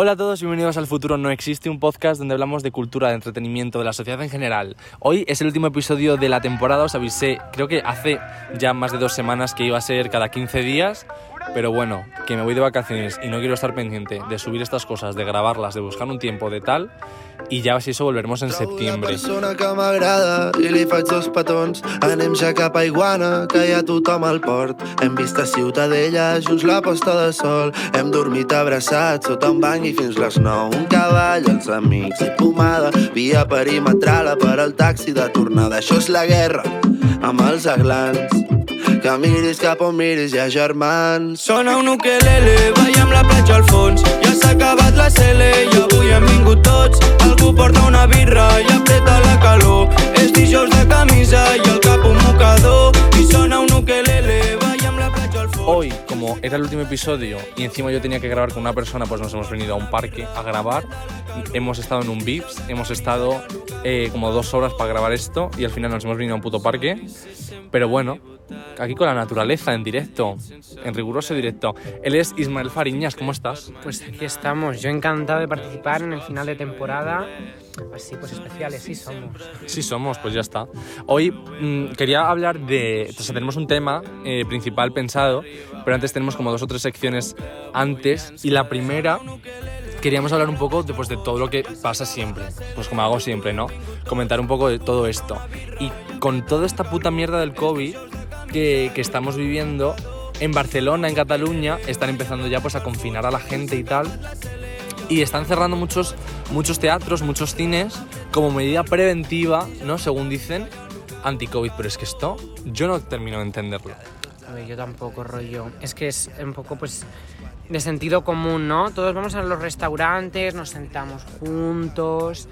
Hola a todos, bienvenidos al Futuro No Existe, un podcast donde hablamos de cultura, de entretenimiento, de la sociedad en general. Hoy es el último episodio de la temporada, os avisé, creo que hace ya más de dos semanas que iba a ser cada 15 días, pero bueno, que me voy de vacaciones y no quiero estar pendiente de subir estas cosas, de grabarlas, de buscar un tiempo de tal, i ja si això volveremos en septiembre. persona que m'agrada i li faig dos petons. Anem ja cap a Iguana, que hi ha tothom al port. Hem vist a Ciutadella, junts la posta de sol. Hem dormit abraçats sota un banc i fins les nou. Un cavall, els amics i pomada. Via perimetral per al taxi de tornada. Això és la guerra amb els aglans. Cap on miris, hi ha germans. Sona un ukelele, veiem la platja al fons. Ja s'ha acabat la cele i avui hem vingut tots. Algú porta una birra i apreta la calor. És dijous de camisa i el cap un mocador. I sona un ukelele, veiem la platja al fons. Hoy, como era el último episodio y encima yo tenía que grabar con una persona, pues nos hemos venido a un parque a grabar. Hemos estado en un Vips, hemos estado eh, como dos horas para grabar esto y al final nos hemos venido a un puto parque. Pero bueno, aquí con la naturaleza en directo, en riguroso directo. Él es Ismael Fariñas, ¿cómo estás? Pues aquí estamos, yo encantado de participar en el final de temporada. Así pues especiales, sí somos. Sí somos, pues ya está. Hoy mm, quería hablar de... O sea, tenemos un tema eh, principal pensado, pero antes tenemos como dos o tres secciones antes. Y la primera, queríamos hablar un poco de, pues, de todo lo que pasa siempre. Pues como hago siempre, ¿no? Comentar un poco de todo esto. Y con toda esta puta mierda del COVID que, que estamos viviendo, en Barcelona, en Cataluña, están empezando ya pues a confinar a la gente y tal y están cerrando muchos, muchos teatros, muchos cines como medida preventiva, ¿no? Según dicen, anti-COVID. Pero es que esto yo no termino de entenderlo. A ver, yo tampoco, rollo. Es que es un poco, pues, de sentido común, ¿no? Todos vamos a los restaurantes, nos sentamos juntos,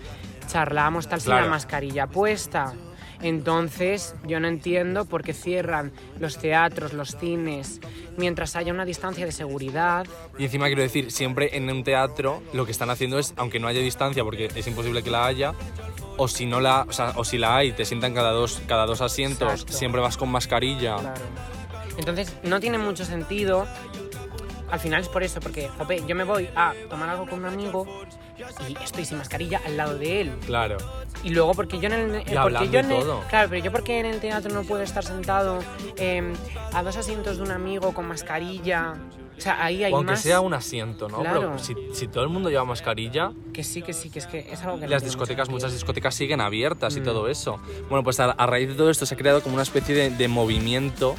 charlamos tal sin Claro. la mascarilla puesta. Entonces, yo no entiendo por qué cierran los teatros, los cines, mientras haya una distancia de seguridad. Y encima quiero decir, siempre en un teatro lo que están haciendo es, aunque no haya distancia, porque es imposible que la haya, o si no la, o, sea, o si la hay, te sientan cada dos, cada dos asientos, Exacto. siempre vas con mascarilla. Claro. Entonces, no tiene mucho sentido. Al final es por eso, porque, jope, yo me voy a tomar algo con un amigo y estoy sin mascarilla al lado de él. Claro. Y luego porque yo en el, porque yo y en el- todo. claro, pero yo porque en el teatro no puedo estar sentado eh, a dos asientos de un amigo con mascarilla. O sea, ahí hay O aunque más sea un asiento, ¿no? Pero si, si todo el mundo lleva mascarilla, que sí, que sí, que es que es algo que las discotecas, muchas discotecas siguen abiertas y Mm. todo eso. Bueno, pues a, a raíz de todo esto se ha creado como una especie de, de movimiento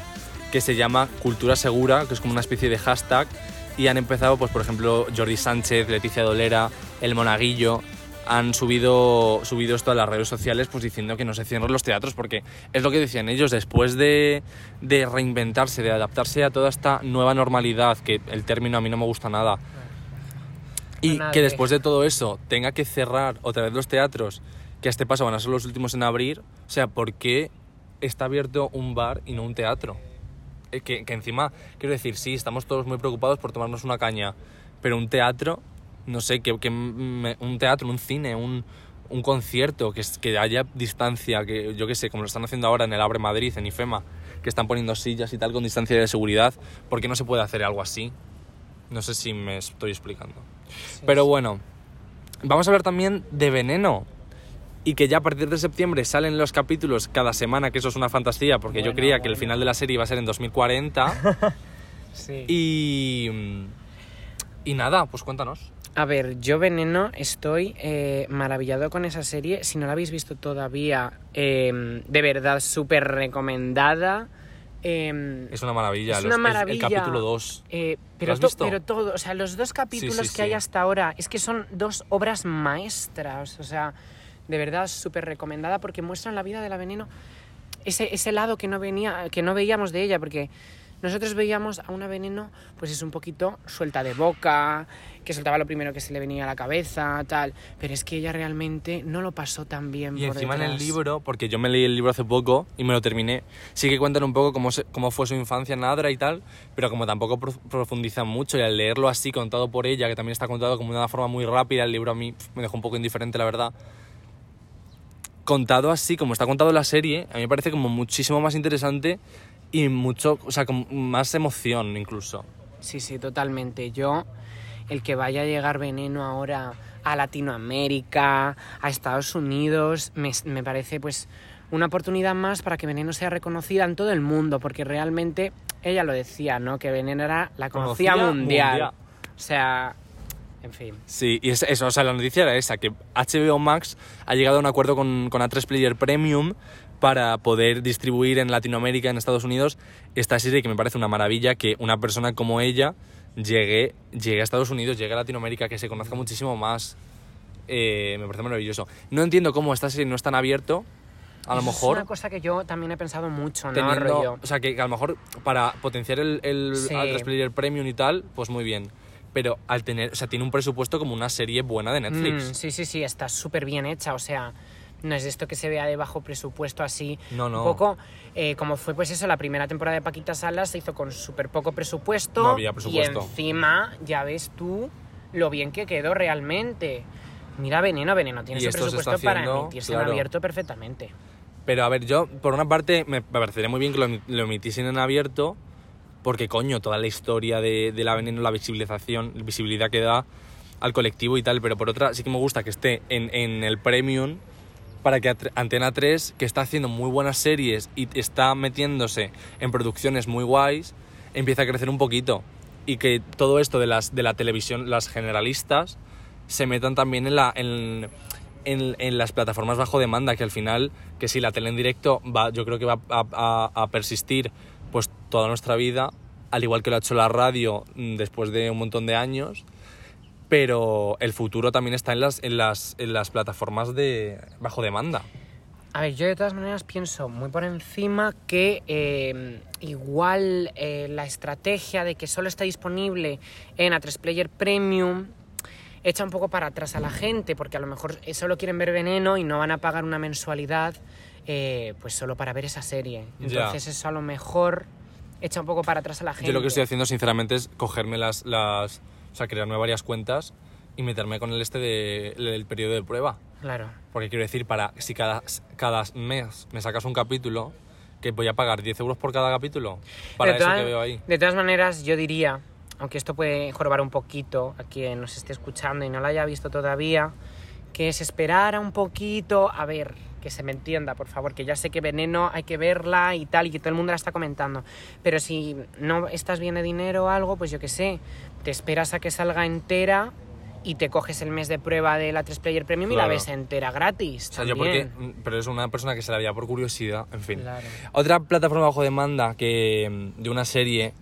que se llama Cultura Segura, que es como una especie de hashtag. Y han empezado, pues por ejemplo, Jordi Sánchez, Leticia Dolera, El Monaguillo, han subido, subido esto a las redes sociales pues diciendo que no se cierren los teatros porque es lo que decían ellos, después de, de reinventarse, de adaptarse a toda esta nueva normalidad, que el término a mí no me gusta nada, y que de- después de todo eso tenga que cerrar otra vez los teatros, que a este paso van a ser los últimos en abrir, o sea, ¿por qué está abierto un bar y no un teatro? Eh, Que, que encima, quiero decir, sí, estamos todos muy preocupados por tomarnos una caña, pero un teatro, no sé, que, que me- un teatro, un cine, un, un concierto, que, que haya distancia, que yo qué sé, como lo están haciendo ahora en el Abre Madrid, en IFEMA, que están poniendo sillas y tal con distancia de seguridad, ¿por qué no se puede hacer algo así? No sé si me estoy explicando. Pero bueno, vamos a hablar también de Veneno. Y que ya a partir de septiembre salen los capítulos cada semana, que eso es una fantasía, porque yo Bueno, creía que el final de la serie iba a ser en 2040. Sí. y. Y nada, pues cuéntanos. A ver, yo Veneno estoy eh, maravillado con esa serie. Si no la habéis visto todavía, eh, de verdad, súper recomendada. Eh, Es una maravilla. Es los- una el- maravilla. El, capítulo 2. eh, ¿Lo pero, has to- visto? pero todo, o sea, los dos capítulos sí, que hay hasta ahora es que son dos obras maestras. O sea, de verdad, súper recomendada porque muestran la vida de la Veneno. Ese, ese lado que no, venía, que no veíamos de ella, porque nosotros veíamos a una veneno, pues es un poquito suelta de boca, que soltaba lo primero que se le venía a la cabeza, tal. Pero es que ella realmente no lo pasó tan bien. Y por encima en el detrás. libro, porque yo me leí el libro hace poco y me lo terminé, sí que cuentan un poco cómo, se- cómo fue su infancia en Adra y tal, pero como tampoco pro- profundizan mucho y al leerlo así, contado por ella, que también está contado como de una forma muy rápida, el libro a mí me dejó un poco indiferente, la verdad. Contado así, como está contado la serie, a mí me parece como muchísimo más interesante y mucho, o sea, con más emoción incluso. Sí, sí, totalmente. Yo el que vaya a llegar veneno ahora a Latinoamérica, a Estados Unidos, me, me parece pues una oportunidad más para que Veneno sea reconocida en todo el mundo, porque realmente ella lo decía, ¿no? Que Veneno era la conocida Conocida mundial. mundial. O sea, en fin. Sí, y es eso, o sea, la noticia era esa, que HBO Max ha llegado a un acuerdo con, con A3 Player Premium para poder distribuir en Latinoamérica, en Estados Unidos, esta serie que me parece una maravilla que una persona como ella llegue, llegue a Estados Unidos, llegue a Latinoamérica, que se conozca muchísimo más. Eh, me parece maravilloso. No entiendo cómo esta serie no es tan abierto, a lo Eso mejor... Es una cosa que yo también he pensado mucho, ¿no? teniendo- Rollo. o sea, que, que a lo mejor para potenciar el, el Sí. A3 Player Premium y tal, pues muy bien. Pero al tener, o sea, tiene un presupuesto como una serie buena de Netflix. Mm, sí, sí, sí, está súper bien hecha, o sea, no es esto que se vea de bajo presupuesto así. No, no. Un poco eh, como fue pues eso, la primera temporada de Paquita Salas se hizo con súper poco presupuesto. No había presupuesto. Y encima, ya ves tú lo bien que quedó realmente. Mira Veneno, Veneno tiene su presupuesto para emitirse claro. en abierto perfectamente. Pero a ver, yo, por una parte, me parecería muy bien que lo, lo emitiesen en abierto, porque coño, toda la historia de, de la veneno, la visibilización, visibilidad que da al colectivo y tal, pero por otra, sí que me gusta que esté en, en el premium para que Antena 3, que está haciendo muy buenas series y está metiéndose en producciones muy guays, empiece a crecer un poquito. Y que todo esto de, las, de la televisión, las generalistas, se metan también en, la, en, en- las plataformas bajo demanda, que al final, que si la tele en directo va, yo creo que va a, a- a persistir pues toda nuestra vida, al igual que lo ha hecho la radio mm, después de un montón de años, pero el futuro también está en las, en las, en las plataformas de bajo demanda. A ver, yo de todas maneras pienso muy por encima que eh, igual eh, la estrategia de que solo está disponible en A3 Player Premium echa un poco para atrás a la gente, porque a lo mejor eh, solo quieren ver veneno y no van a pagar una mensualidad eh, pues solo para ver esa serie. Entonces eso a lo mejor echa un poco para atrás a la gente. Yo lo que estoy haciendo, sinceramente, es cogerme las, las... O sea, crearme varias cuentas y meterme con el este de- del periodo de prueba. Claro. Porque quiero decir, para si cada, cada mes me sacas un capítulo, que voy a pagar 10 euros por cada capítulo. Para de eso todas- que veo ahí. De todas maneras, yo diría, aunque esto puede jorobar un poquito a quien nos esté escuchando y no lo haya visto todavía, que se esperara un poquito, a ver, que se me entienda, por favor, que ya sé que Veneno hay que verla y tal, y que todo el mundo la está comentando, pero si no estás bien de dinero o algo, pues yo qué sé, te esperas a que salga entera y te coges el mes de prueba de la 3 Player Premium y la Claro. ves entera gratis. O sea, yo porque... también. Pero es una persona que se la veía por curiosidad, en fin. Claro. Otra plataforma bajo demanda que, de una serie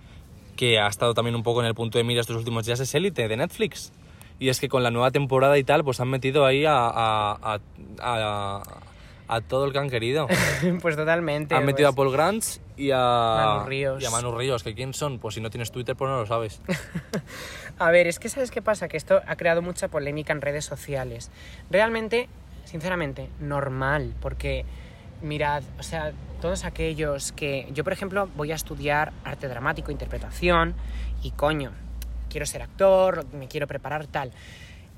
que ha estado también un poco en el punto de mira estos últimos días es Elite de Netflix. Y es que con la nueva temporada y tal, pues han metido ahí a, a, a, a- a todo el que han querido. pues totalmente. han metido a pues. Paul Grants y a Manu Ríos. Y a Manu Ríos, que quién son, pues si no tienes Twitter, pues no lo sabes. A ver, es que ¿sabes qué pasa? Que esto ha creado mucha polémica en redes sociales. Realmente, sinceramente, normal, porque mirad, o sea, todos aquellos que... Yo, por ejemplo, voy a estudiar arte dramático, interpretación, y coño, quiero ser actor, me quiero preparar tal.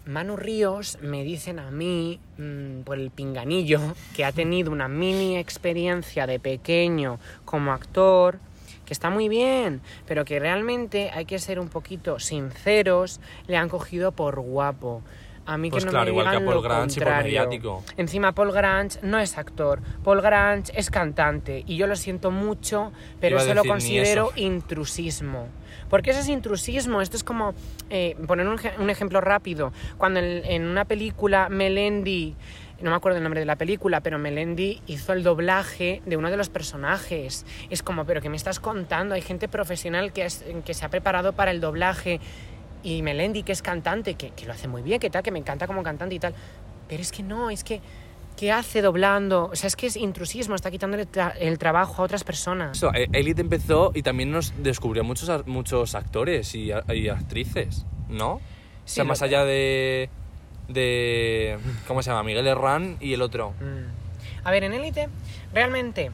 Manu Ríos me dicen a mí, mm, por el pinganillo, que ha tenido una mini experiencia de pequeño como actor, que está muy bien, pero que realmente hay que ser un poquito sinceros, le han cogido por guapo. A mí Pues que no claro, me igual que a digan Paul Grange y por mediático. Encima Paul Grange no es actor, Paul Grange es cantante y yo lo siento mucho, pero eso lo considero eso. intrusismo. Porque eso es intrusismo, esto es como, eh, poner un, un ejemplo rápido, cuando en, en una película Melendi, no me acuerdo el nombre de la película, pero Melendi hizo el doblaje de uno de los personajes. Es como, pero ¿qué me estás contando? Hay gente profesional que, es- que se ha preparado para el doblaje y Melendi, que es cantante, que, que lo hace muy bien, que tal, que me encanta como cantante y tal. Pero es que no, es que, ¿qué hace doblando? O sea, es que es intrusismo, está quitándole tra- el trabajo a otras personas. Eso, eh, Elite empezó y también nos descubrió muchos, muchos actores y, actrices, ¿no? o sea, más allá de, de... ¿Cómo se llama? Miguel Herrán y el otro. Mm. A ver, en élite, realmente,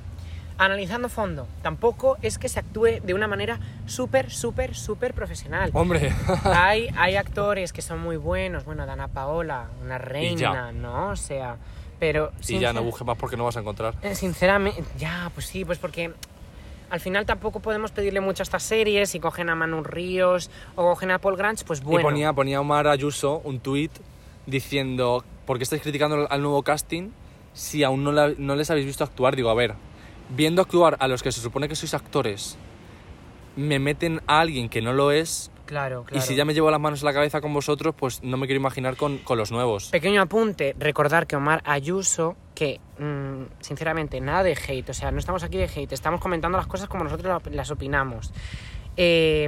analizando fondo, tampoco es que se actúe de una manera súper, súper, súper profesional. Hombre, hay, hay actores que son muy buenos, bueno, Dana Paola, una reina, ¿no? O sea, pero... y ya no busques más porque no vas a encontrar. eh, Sinceramente, ya, pues sí, pues porque al final tampoco podemos pedirle mucho a estas series. Si cogen a Manu Ríos o cogen a Paul Grange, pues bueno. Y ponía, ponía Omar Ayuso un tuit diciendo, ¿por qué estáis criticando al nuevo casting si aún no, la- no les habéis visto actuar? Digo, a ver, viendo actuar a los que se supone que sois actores, me meten a alguien que no lo es, Claro, claro. y si ya me llevo las manos a la cabeza con vosotros, pues no me quiero imaginar con, con los nuevos. Pequeño apunte, recordar que Omar Ayuso, que mm, sinceramente nada de hate, o sea, no estamos aquí de hate, estamos comentando las cosas como nosotros la- las opinamos. Eh,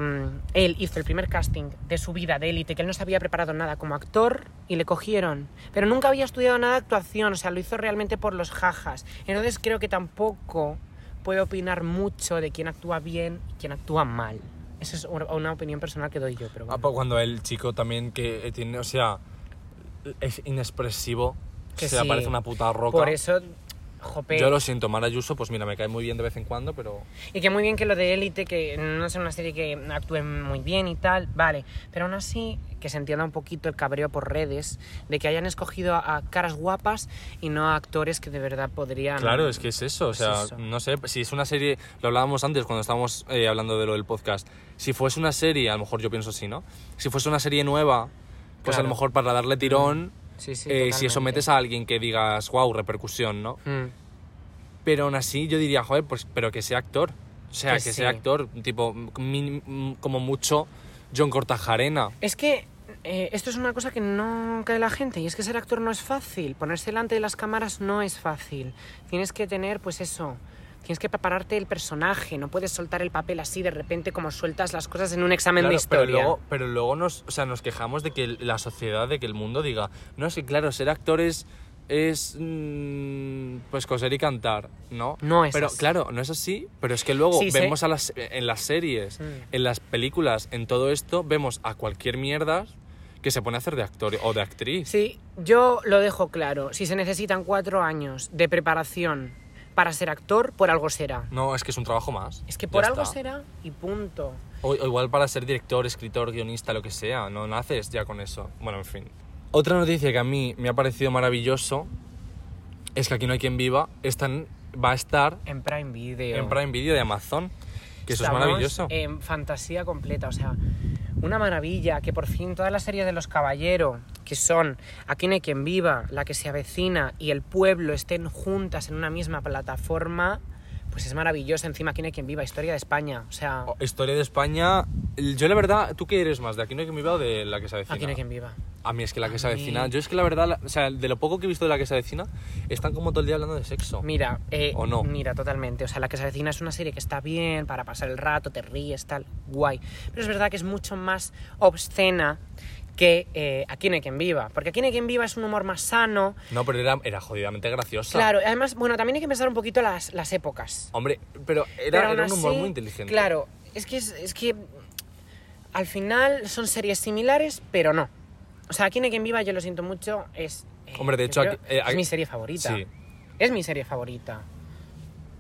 él hizo el primer casting de su vida de élite, que él no se había preparado nada como actor y le cogieron, pero nunca había estudiado nada de actuación, o sea, lo hizo realmente por los jajas. Entonces creo que tampoco puede opinar mucho de quién actúa bien y quién actúa mal. Esa es una opinión personal que doy yo, pero Ah, bueno. pues Cuando el chico también que tiene, o sea, es inexpresivo, Que se sí. parece una puta roca. Por eso, jope. Yo lo siento, Omar Ayuso, pues mira, me cae muy bien de vez en cuando, pero... Y que muy bien que lo de Élite, que no es una serie que actúe muy bien y tal, vale. Pero aún así, que se entienda un poquito el cabreo por redes de que hayan escogido a, a caras guapas y no a actores que de verdad podrían. Claro, es que es eso, o Es sea, eso. no sé, si es una serie, lo hablábamos antes cuando estábamos eh, hablando de lo del podcast, si fuese una serie, a lo mejor yo pienso así, ¿no? Si fuese una serie nueva, pues a Claro. lo mejor para darle tirón, Sí, sí. eh, si eso totalmente. metes a alguien que digas, wow, repercusión, ¿no? Mm. Pero aún así yo diría, joder, pues, pero que sea actor. O sea, Que que, sí. sea actor, tipo, como mucho John Cortajarena. Es que eh, esto es una cosa que no cae la gente y es que ser actor no es fácil. Ponerse delante de las cámaras no es fácil. Tienes que tener, pues eso. Tienes que prepararte el personaje, no puedes soltar el papel así de repente como sueltas las cosas en un examen de historia. Pero luego, pero luego nos, o sea, nos quejamos de que la sociedad, de que el mundo diga, no, es que claro, ser actor es, es mm, pues coser y cantar, ¿no? No es Pero así. claro, no es así, pero es que luego Sí, vemos a las, en las series, Mm. en las películas, en todo esto, vemos a cualquier mierda que se pone a hacer de actor o de actriz. Sí, yo lo dejo claro. Si se necesitan cuatro años de preparación para ser actor, por algo será. No, es que es un trabajo más. Es que Ya por algo está. será y punto. O, o igual para ser director, escritor, guionista, lo que sea, no naces ya con eso. Bueno, en fin. Otra noticia que a mí me ha parecido maravilloso es que aquí no hay quien viva, están, va a estar En Prime Video. en Prime Video de Amazon, que eso es maravilloso. En fantasía completa, o sea, una maravilla que por fin todas las series de los caballeros, que son Aquí no hay quien viva, La que se avecina y El pueblo estén juntas en una misma plataforma, pues es maravilloso. Encima Aquí no hay quien viva, historia de España, o sea, O- Historia de España, yo la verdad, ¿tú qué eres más? ¿De aquí no hay quien viva o de la que se avecina? Aquí no hay quien viva. A mí es que la que se avecina, yo es que la verdad, la- o sea, de lo poco que he visto de la que se avecina, están como todo el día hablando de sexo. Mira, eh, ¿O no? mira, totalmente. O sea, La que se avecina es una serie que está bien para pasar el rato, te ríes, tal, guay. Pero es verdad que es mucho más obscena que eh, Aquí no hay quien viva. Porque Aquí no hay quien viva es un humor más sano. No, pero era, era jodidamente graciosa. Claro, además, bueno, también hay que pensar un poquito las, las épocas. Hombre, pero era, Pero aún era un humor así, muy inteligente. Claro, es que, es, es que al final son series similares, pero no. O sea, Aquí no hay quien viva, yo lo siento mucho, es... eh, Hombre, de hecho, creo- aquí- eh, es mi serie favorita. Sí. Es mi serie favorita.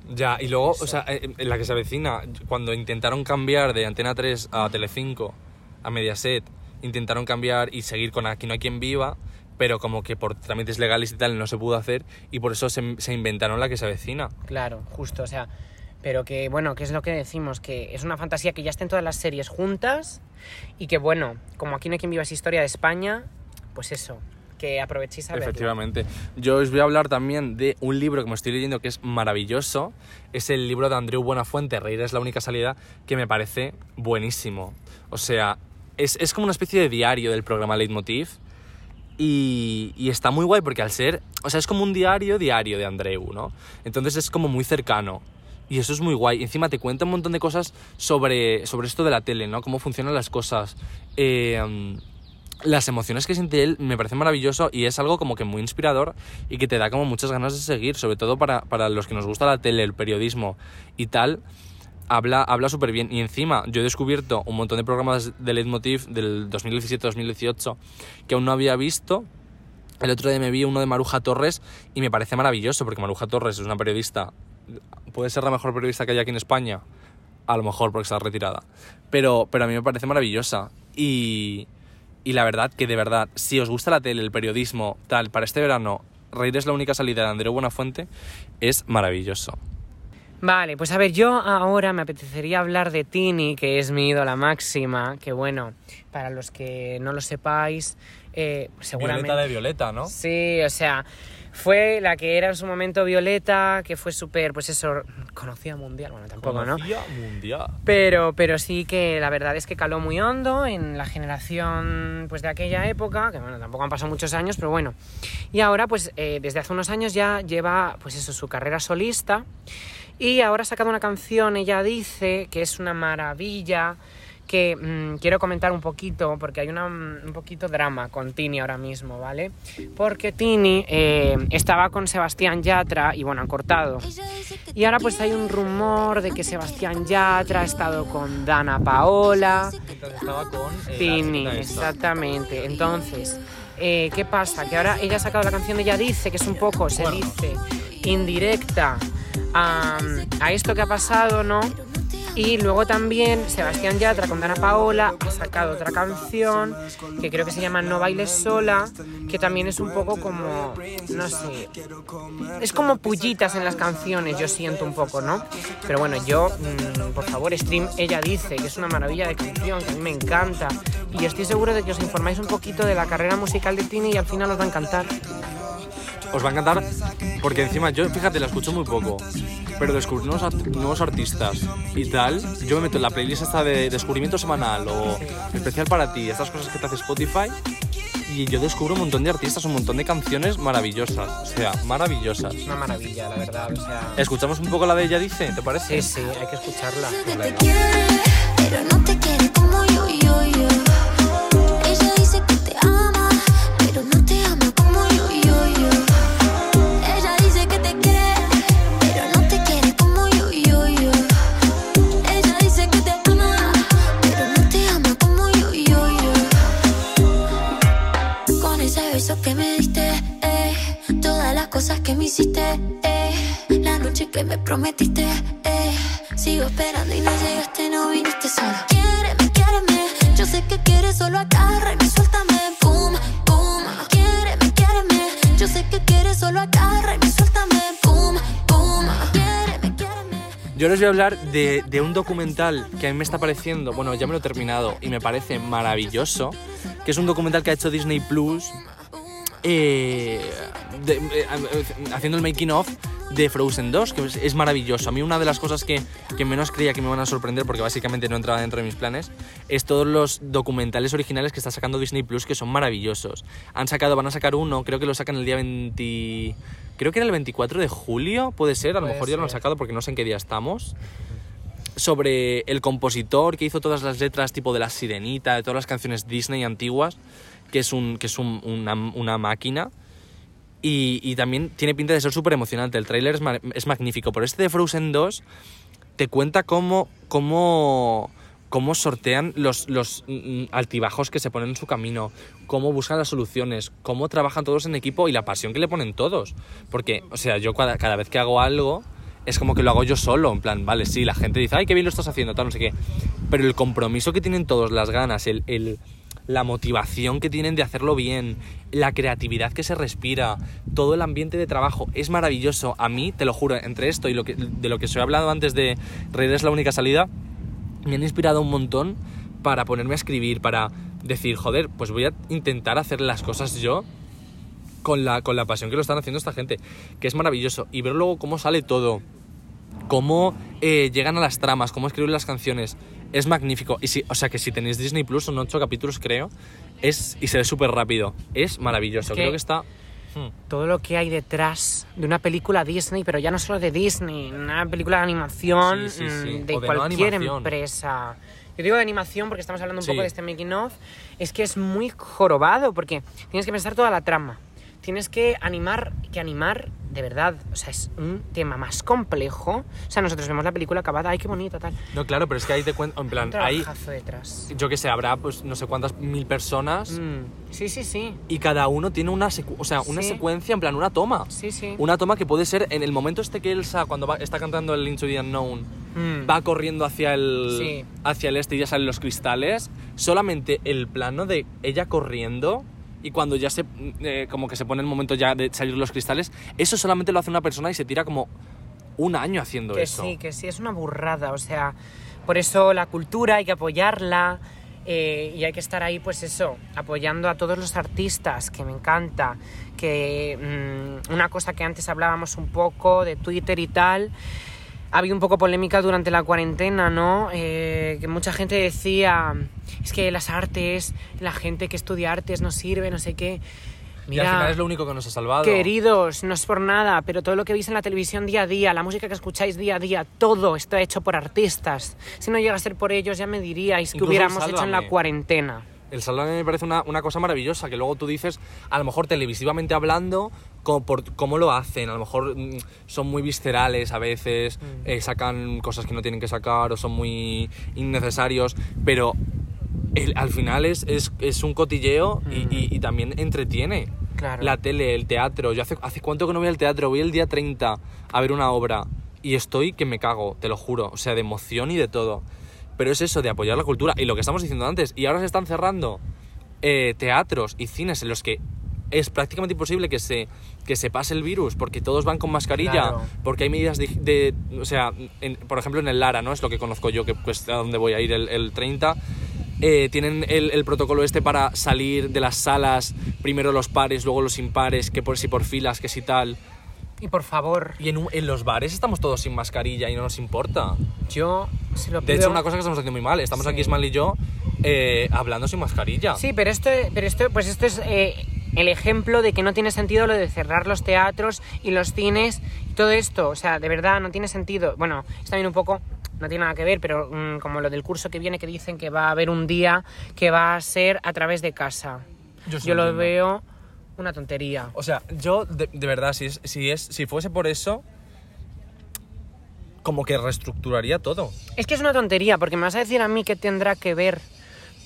Ya, y luego, o sea, eh, en la que se avecina, cuando intentaron cambiar de Antena 3 a Telecinco, a Mediaset, intentaron cambiar y seguir con Aquí no hay quien viva, pero como que por trámites legales y tal no se pudo hacer y por eso se, se inventaron la que se avecina. Claro, justo, o sea, pero que bueno, que es lo que decimos, que es una fantasía que ya estén todas las series juntas y que bueno, como aquí no hay quien viva es historia de España, pues eso, que aprovechéis a verla. Efectivamente. Yo os voy a hablar también de un libro que me estoy leyendo que es maravilloso. Es el libro de Andreu Buenafuente, Reír es la única salida, que me parece buenísimo. O sea, es, es como una especie de diario del programa Leitmotiv. Y, y está muy guay porque al ser, o sea, es como un diario diario de Andreu, ¿no? Entonces es como muy cercano. Y eso es muy guay. Encima te cuenta un montón de cosas sobre, sobre esto de la tele, ¿no? Cómo funcionan las cosas. Eh, las emociones que siente él me parece maravilloso y es algo como que muy inspirador y que te da como muchas ganas de seguir, sobre todo para, para los que nos gusta la tele, el periodismo y tal. Habla, habla súper bien. Y encima, yo he descubierto un montón de programas de Leitmotiv del 2017-2018 que aún no había visto. El otro día me vi uno de Maruja Torres y me parece maravilloso porque Maruja Torres es una periodista, puede ser la mejor periodista que hay aquí en España, a lo mejor porque está retirada, pero, pero a mí me parece maravillosa. Y, y la verdad que de verdad, si os gusta la tele, el periodismo, tal, para este verano, Reír es la única salida de Andreu Buenafuente es maravilloso. Vale, pues a ver, yo ahora me apetecería hablar de Tini, que es mi ídola máxima, que bueno, para los que no lo sepáis, eh, seguramente... Violeta de Violeta, ¿no? Sí, o sea, fue la que era en su momento Violeta, que fue súper, pues eso, conocida mundial, bueno, tampoco, ¿no? Conocida mundial. Pero, pero sí que la verdad es que caló muy hondo en la generación pues de aquella época, que bueno, tampoco han pasado muchos años, pero bueno. Y ahora, pues eh, desde hace unos años ya lleva pues eso, su carrera solista. Y ahora ha sacado una canción, ella dice, que es una maravilla, que mm, quiero comentar un poquito, porque hay una, un poquito drama con Tini ahora mismo, ¿vale? Porque Tini eh, estaba con Sebastián Yatra y bueno, han cortado. Y ahora pues hay un rumor de que Sebastián Yatra ha estado con Dana Paola. Mientras estaba con... eh, Tini, exactamente. Entonces, eh, ¿qué pasa? Que ahora ella ha sacado la canción de Ella Dice, que es un poco, se dice, indirecta a, a esto que ha pasado, ¿no? Y luego también Sebastián Yatra con Dana Paola ha sacado otra canción que creo que se llama No bailes sola, que también es un poco como, no sé, es como pullitas en las canciones, yo siento un poco, ¿no? Pero bueno, yo, mm, por favor, stream Ella Dice, que es una maravilla de canción, que a mí me encanta. Y estoy seguro de que os informáis un poquito de la carrera musical de Tini y al final os va a encantar. Os va a encantar porque encima yo, fíjate, la escucho muy poco. Pero descubrir nuevos, art- nuevos artistas y tal, yo me meto en la playlist esta de descubrimiento semanal o especial para ti, estas cosas que te hace Spotify, y yo descubro un montón de artistas, un montón de canciones maravillosas. O sea, maravillosas. Es una maravilla, la verdad. O sea, Escuchamos un poco la de ella, dice, ¿te parece? sí, sí, hay que escucharla. que que me diste, eh, todas las cosas que me hiciste, eh, la noche que me prometiste, eh, sigo esperando y no llegaste, no viniste sola. Quiéreme, quiéreme, yo sé que quieres, solo agárrame, suéltame, pum, pum. Quiéreme, quiéreme, yo sé que quieres, solo agárrame, suéltame, pum, pum. Quiéreme, quiéreme. Yo les voy a hablar de, de un documental que a mí me está pareciendo, bueno, ya me lo he terminado y me parece maravilloso, que es un documental que ha hecho Disney Plus eh, de- eh, haciendo el making of de Frozen 2, que es, es maravilloso. A mí una de las cosas que, que menos creía que me van a sorprender, porque básicamente no entraba dentro de mis planes, es todos los documentales originales que está sacando Disney Plus, que son maravillosos. Han sacado, van a sacar uno, creo que lo sacan el día 20... Creo que era el 24 de julio, puede ser, a lo mejor ya lo han sacado porque no sé en qué día estamos sobre el compositor que hizo todas las letras tipo de La Sirenita, de todas las canciones Disney antiguas, que es, un, que es un- una, máquina. Y, también tiene pinta de ser súper emocionante. El tráiler es, ma- es magnífico. Pero este de Frozen 2 te cuenta cómo, cómo, cómo sortean los, los mm, altibajos que se ponen en su camino, cómo buscan las soluciones, cómo trabajan todos en equipo y la pasión que le ponen todos. Porque, o sea, yo cada, vez que hago algo es como que lo hago yo solo, en plan, vale, sí, la gente dice, ay, qué bien lo estás haciendo, tal, no sé qué. Pero el compromiso que tienen todos, las ganas, el- la motivación que tienen de hacerlo bien, la creatividad que se respira, todo el ambiente de trabajo es maravilloso. A mí, te lo juro, entre esto y lo de lo que os he hablado antes de Reír es la única salida, me han inspirado un montón para ponerme a escribir, para decir, joder, pues voy a intentar hacer las cosas yo con la, con la pasión que lo están haciendo esta gente, que es maravilloso. Y ver luego cómo sale todo, cómo eh, llegan a las tramas, cómo escriben las canciones, es magnífico. Y si, o sea que si tenéis Disney Plus, son ocho capítulos creo, es, y se ve súper rápido. Es maravilloso, creo que está... hmm, todo lo que hay detrás de una película Disney, pero ya no solo de Disney, una película de animación Sí, sí, sí. mm, de O de no cualquier empresa. Yo digo de animación porque estamos hablando un poco de este making of, es que es muy jorobado porque tienes que pensar toda la trama. Tienes que animar, que animar de verdad, o sea, es un tema más complejo. O sea, nosotros vemos la película acabada, ay, qué bonita, tal. No, claro, pero es que ahí te cuento, en plan, hay, detrás. yo que sé, habrá pues no sé cuántas mil personas Mm, Sí, sí, sí. y cada uno tiene una, secu- o sea, una Sí. secuencia, en plan, una toma. Sí, sí. Una toma que puede ser en el momento este que Elsa, cuando va- está cantando el Into the Unknown, Mm. va corriendo hacia el, Sí. hacia el este y ya salen los cristales, solamente el plano de ella corriendo y cuando ya se, eh, como que se pone el momento ya de salir los cristales, eso solamente lo hace una persona y se tira como un año haciendo Que eso. sí, que sí, es una burrada. O sea, por eso la cultura hay que apoyarla eh, y hay que estar ahí, pues eso, apoyando a todos los artistas, que me encanta. Que mm, una cosa que antes hablábamos un poco de Twitter y tal. Ha habido un poco polémica durante la cuarentena, ¿no? Eh, que mucha gente decía, es que las artes, la gente que estudia artes no sirve, no sé qué. y al final es lo único que nos ha salvado. Queridos, no es por nada, pero todo lo que veis en la televisión día a día, la música que escucháis día a día, todo está hecho por artistas. Si no llega a ser por ellos, ya me diríais que Incluso hubiéramos hecho en la cuarentena. El salón me parece una, una cosa maravillosa, que luego tú dices, a lo mejor televisivamente hablando, cómo, por, cómo lo hacen, a lo mejor mm, son muy viscerales a veces, Mm. eh, sacan cosas que no tienen que sacar o son muy innecesarios, pero el- al final es, es, es un cotilleo y, y- y también entretiene. Mm. Claro. La tele, el teatro. Yo hace, hace cuánto que no voy al teatro, voy el día 30 a ver una obra y estoy que me cago, te lo juro, o sea, de emoción y de todo. Pero es eso, de apoyar la cultura y lo que estamos diciendo antes. Y ahora se están cerrando eh, teatros y cines en los que es prácticamente imposible que se, que se pase el virus porque todos van con mascarilla, Claro. porque hay medidas de... de- o sea, en- por ejemplo en el Lara, ¿no? Es lo que conozco yo, que pues a donde voy a ir el, el 30. eh, tienen el, el protocolo este para salir de las salas, primero los pares, luego los impares, que por si por filas, que si tal. Y por favor, Y en, en los bares estamos todos sin mascarilla y no nos importa. yo se lo De pido... hecho, una cosa que estamos haciendo muy mal, estamos Sí. aquí Ismael y yo eh, hablando sin mascarilla. Sí, pero esto, pero esto, pues esto es eh, el ejemplo de que no tiene sentido lo de cerrar los teatros y los cines y todo esto. O sea, de verdad no tiene sentido. Bueno, es también un poco, no tiene nada que ver, pero mm, como lo del curso que viene que dicen que va a haber un día que va a ser a través de casa. Yo lo veo una tontería. O sea, yo de, de verdad, si, es, si, es, si fuese por eso, como que reestructuraría todo. Es que es una tontería, porque me vas a decir a mí que tendrá que ver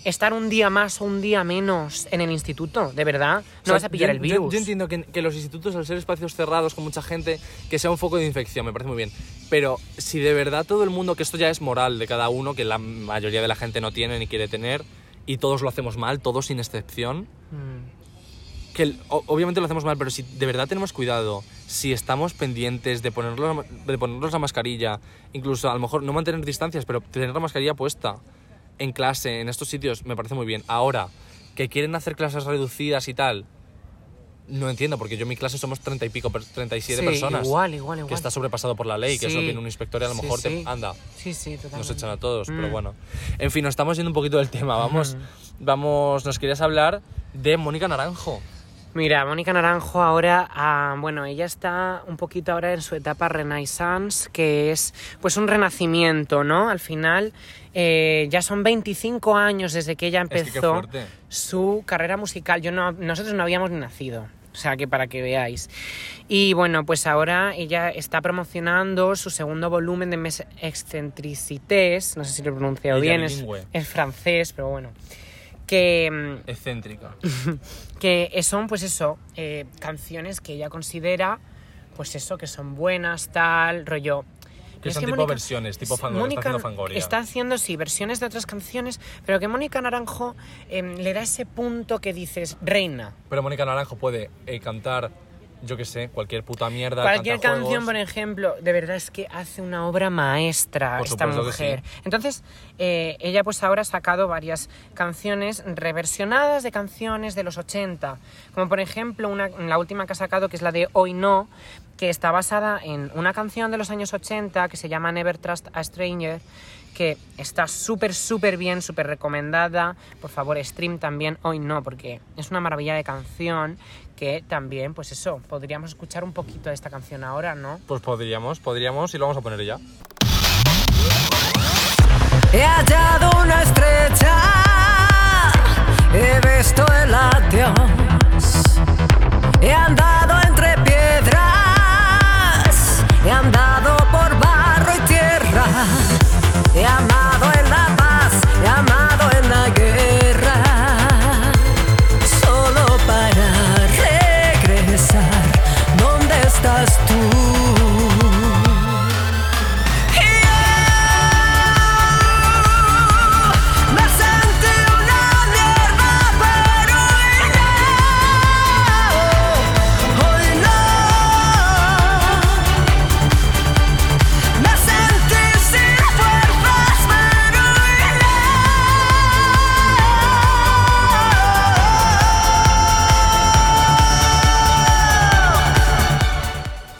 estar un día más o un día menos en el instituto, ¿de verdad? No O sea, vas a pillar yo- el virus. Yo, entiendo que, que los institutos, al ser espacios cerrados con mucha gente, que sea un foco de infección, me parece muy bien. Pero si de verdad todo el mundo, que esto ya es moral de cada uno, que la mayoría de la gente no tiene ni quiere tener, y todos lo hacemos mal, todos sin excepción, Mm. que el- o- obviamente lo hacemos mal, pero si de verdad tenemos cuidado, si estamos pendientes de ponernos, de ponernos la mascarilla, incluso a lo mejor no mantener distancias, pero tener la mascarilla puesta en clase, en estos sitios, me parece muy bien. Ahora, que quieren hacer clases reducidas y tal, no entiendo, porque yo en mi clase somos 30 y pico, per- 37 Sí, personas. igual, igual, igual. Que está sobrepasado por la ley, que eso viene un inspector y a lo Sí, mejor te anda. Sí, sí, totalmente. Nos echan a todos, pero Mm. bueno. En fin, nos estamos yendo un poquito del tema. Vamos, vamos, nos querías hablar de Mónica Naranjo. Mira, Mónica Naranjo ahora, ah, bueno, ella está un poquito ahora en su etapa Renaissance, que es pues un renacimiento, ¿no? Al final eh, ya son 25 años desde que ella Es que qué empezó su carrera musical. Yo no, nosotros no habíamos nacido. O sea, que para que veáis. Y bueno, pues ahora ella está promocionando su segundo volumen de Mes Excentricités. No sé si lo he pronunciado Ella bien, es, es francés, pero bueno. Que, mm, Excéntrica. que son pues eso, eh, canciones que ella considera pues eso, que son buenas, tal, rollo. Que son tipo versiones, tipo Fangoria, está Mónica haciendo Fangoria. Está haciendo, sí, versiones de otras canciones, pero que Mónica Naranjo em, le da ese punto que dices, reina. Pero Mónica Naranjo puede eh, cantar, yo qué sé, cualquier puta mierda. Cualquier canción, por ejemplo, de verdad es que hace una obra maestra Por esta mujer. sí. Entonces, eh, ella pues ahora ha sacado varias canciones reversionadas de canciones de los 80, como por ejemplo una, la última que ha sacado, que es la de Hoy No, que está basada en una canción de los años 80 que se llama Never Trust a Stranger, que está súper, súper bien, súper recomendada. Por favor, stream también Hoy No, porque es una maravilla de canción que también, pues eso, podríamos escuchar un poquito de esta canción ahora, ¿no? Pues podríamos, podríamos y lo vamos a poner ya. He hallado una estrella, he visto el adiós. He andado piedras, he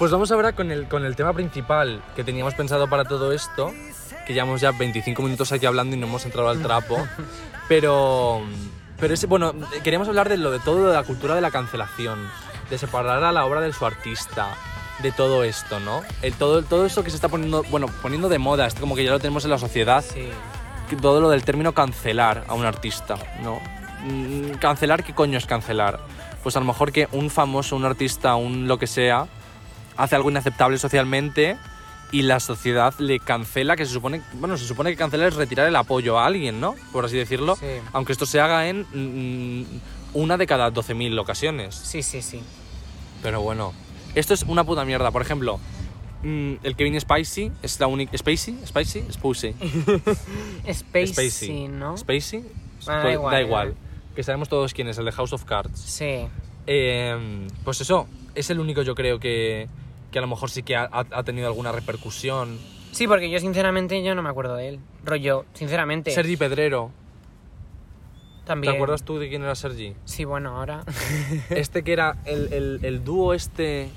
Pues vamos ahora con el, con el tema principal que teníamos pensado para todo esto, que llevamos ya 25 minutos aquí hablando y no hemos entrado al trapo, pero, pero ese, bueno, queríamos hablar de lo de todo, de la cultura de la cancelación, de separar a la obra de su artista, de todo esto, ¿no? El, todo, todo eso que se está poniendo, bueno, poniendo de moda, esto como que ya lo tenemos en la sociedad, Sí. todo lo del término cancelar a un artista, ¿no? Mm, ¿Cancelar qué coño es cancelar? Pues a lo mejor que un famoso, un artista, un lo que sea, hace algo inaceptable socialmente y la sociedad le cancela, que se supone, bueno, se supone que cancelar es retirar el apoyo a alguien, ¿no? Por así decirlo. Sí. Aunque esto se haga en mm, una de cada 12.000 ocasiones. Sí, sí, sí. Pero bueno, esto es una puta mierda. Por ejemplo, mm, el Kevin Spicy es la única... ¿Spacey? ¿Spicy? Spacey. Spacey, ¿no? ¿Spacey? Ah, da Pues, igual, da igual. Que sabemos todos quién es, el de House of Cards. Sí. Eh, pues eso, es el único yo creo que, que a lo mejor sí que ha, tenido alguna repercusión. Sí, porque yo sinceramente yo no me acuerdo de él. Rollo, sinceramente. Sergi Pedrero, también. ¿te acuerdas tú de quién era Sergi? Sí, bueno, ahora. Este que era el, el- el dúo este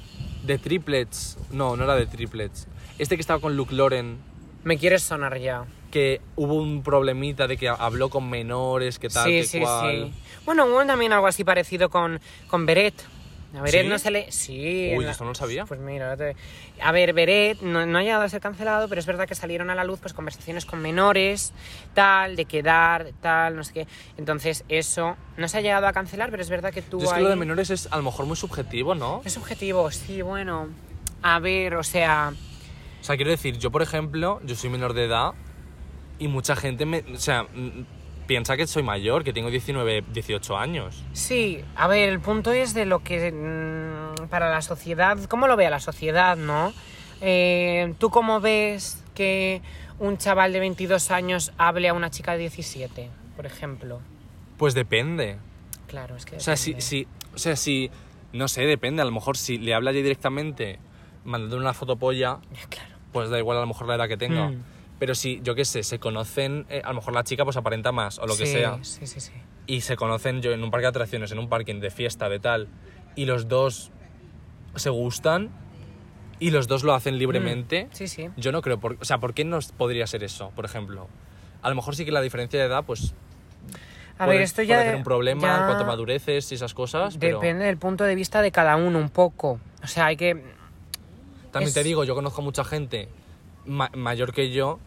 de triplets. No, no era de triplets. Este que estaba con Luke Loren, me quieres sonar ya. que hubo un problemita de que habló con menores, que tal, sí, que sí, cual. sí. Bueno, hubo también algo así parecido con, con Beret. A Beret ¿Sí? no se le. Sí. Uy, la- esto no lo sabía. Pues mira, te- a ver, Beret no, no ha llegado a ser cancelado, pero es verdad que salieron a la luz pues conversaciones con menores, tal, de quedar, tal, no sé qué. Entonces, eso no se ha llegado a cancelar, pero es verdad que tú Yo es que ahí... lo de menores es a lo mejor muy subjetivo, ¿no? Es subjetivo, sí, bueno. A ver, o sea, O sea, quiero decir, yo por ejemplo, yo soy menor de edad y mucha gente me, o sea, piensa que soy mayor, que tengo 19, 18 años. sí, a ver, el punto es de lo que mm, para la sociedad, ¿cómo lo ve a la sociedad, no? Eh, ¿Tú cómo ves que un chaval de 22 años hable a una chica de 17, por ejemplo? Pues depende. Claro, es que... O sea, si, si, o sea, si, no sé, depende. A lo mejor si le habla ya directamente mandándole una fotopolla, Claro. pues da igual a lo mejor la edad que tenga. Mm. Pero si, yo qué sé, se conocen, eh, a lo mejor la chica pues aparenta más o lo que sea. Sí, sí, sí. Y se conocen yo en un parque de atracciones, en un parking de fiesta, de tal. Y los dos se gustan y los dos lo hacen libremente. Sí, sí. Yo no creo, por, o sea, ¿por qué no podría ser eso, por ejemplo? A lo mejor sí que la diferencia de edad, pues, A puede, ver, esto puede ya... ser un problema ya en cuanto a madureces y esas cosas, pero Depende del punto de vista de cada uno un poco. O sea, hay que... también es- te digo, yo conozco mucha gente ma- mayor que yo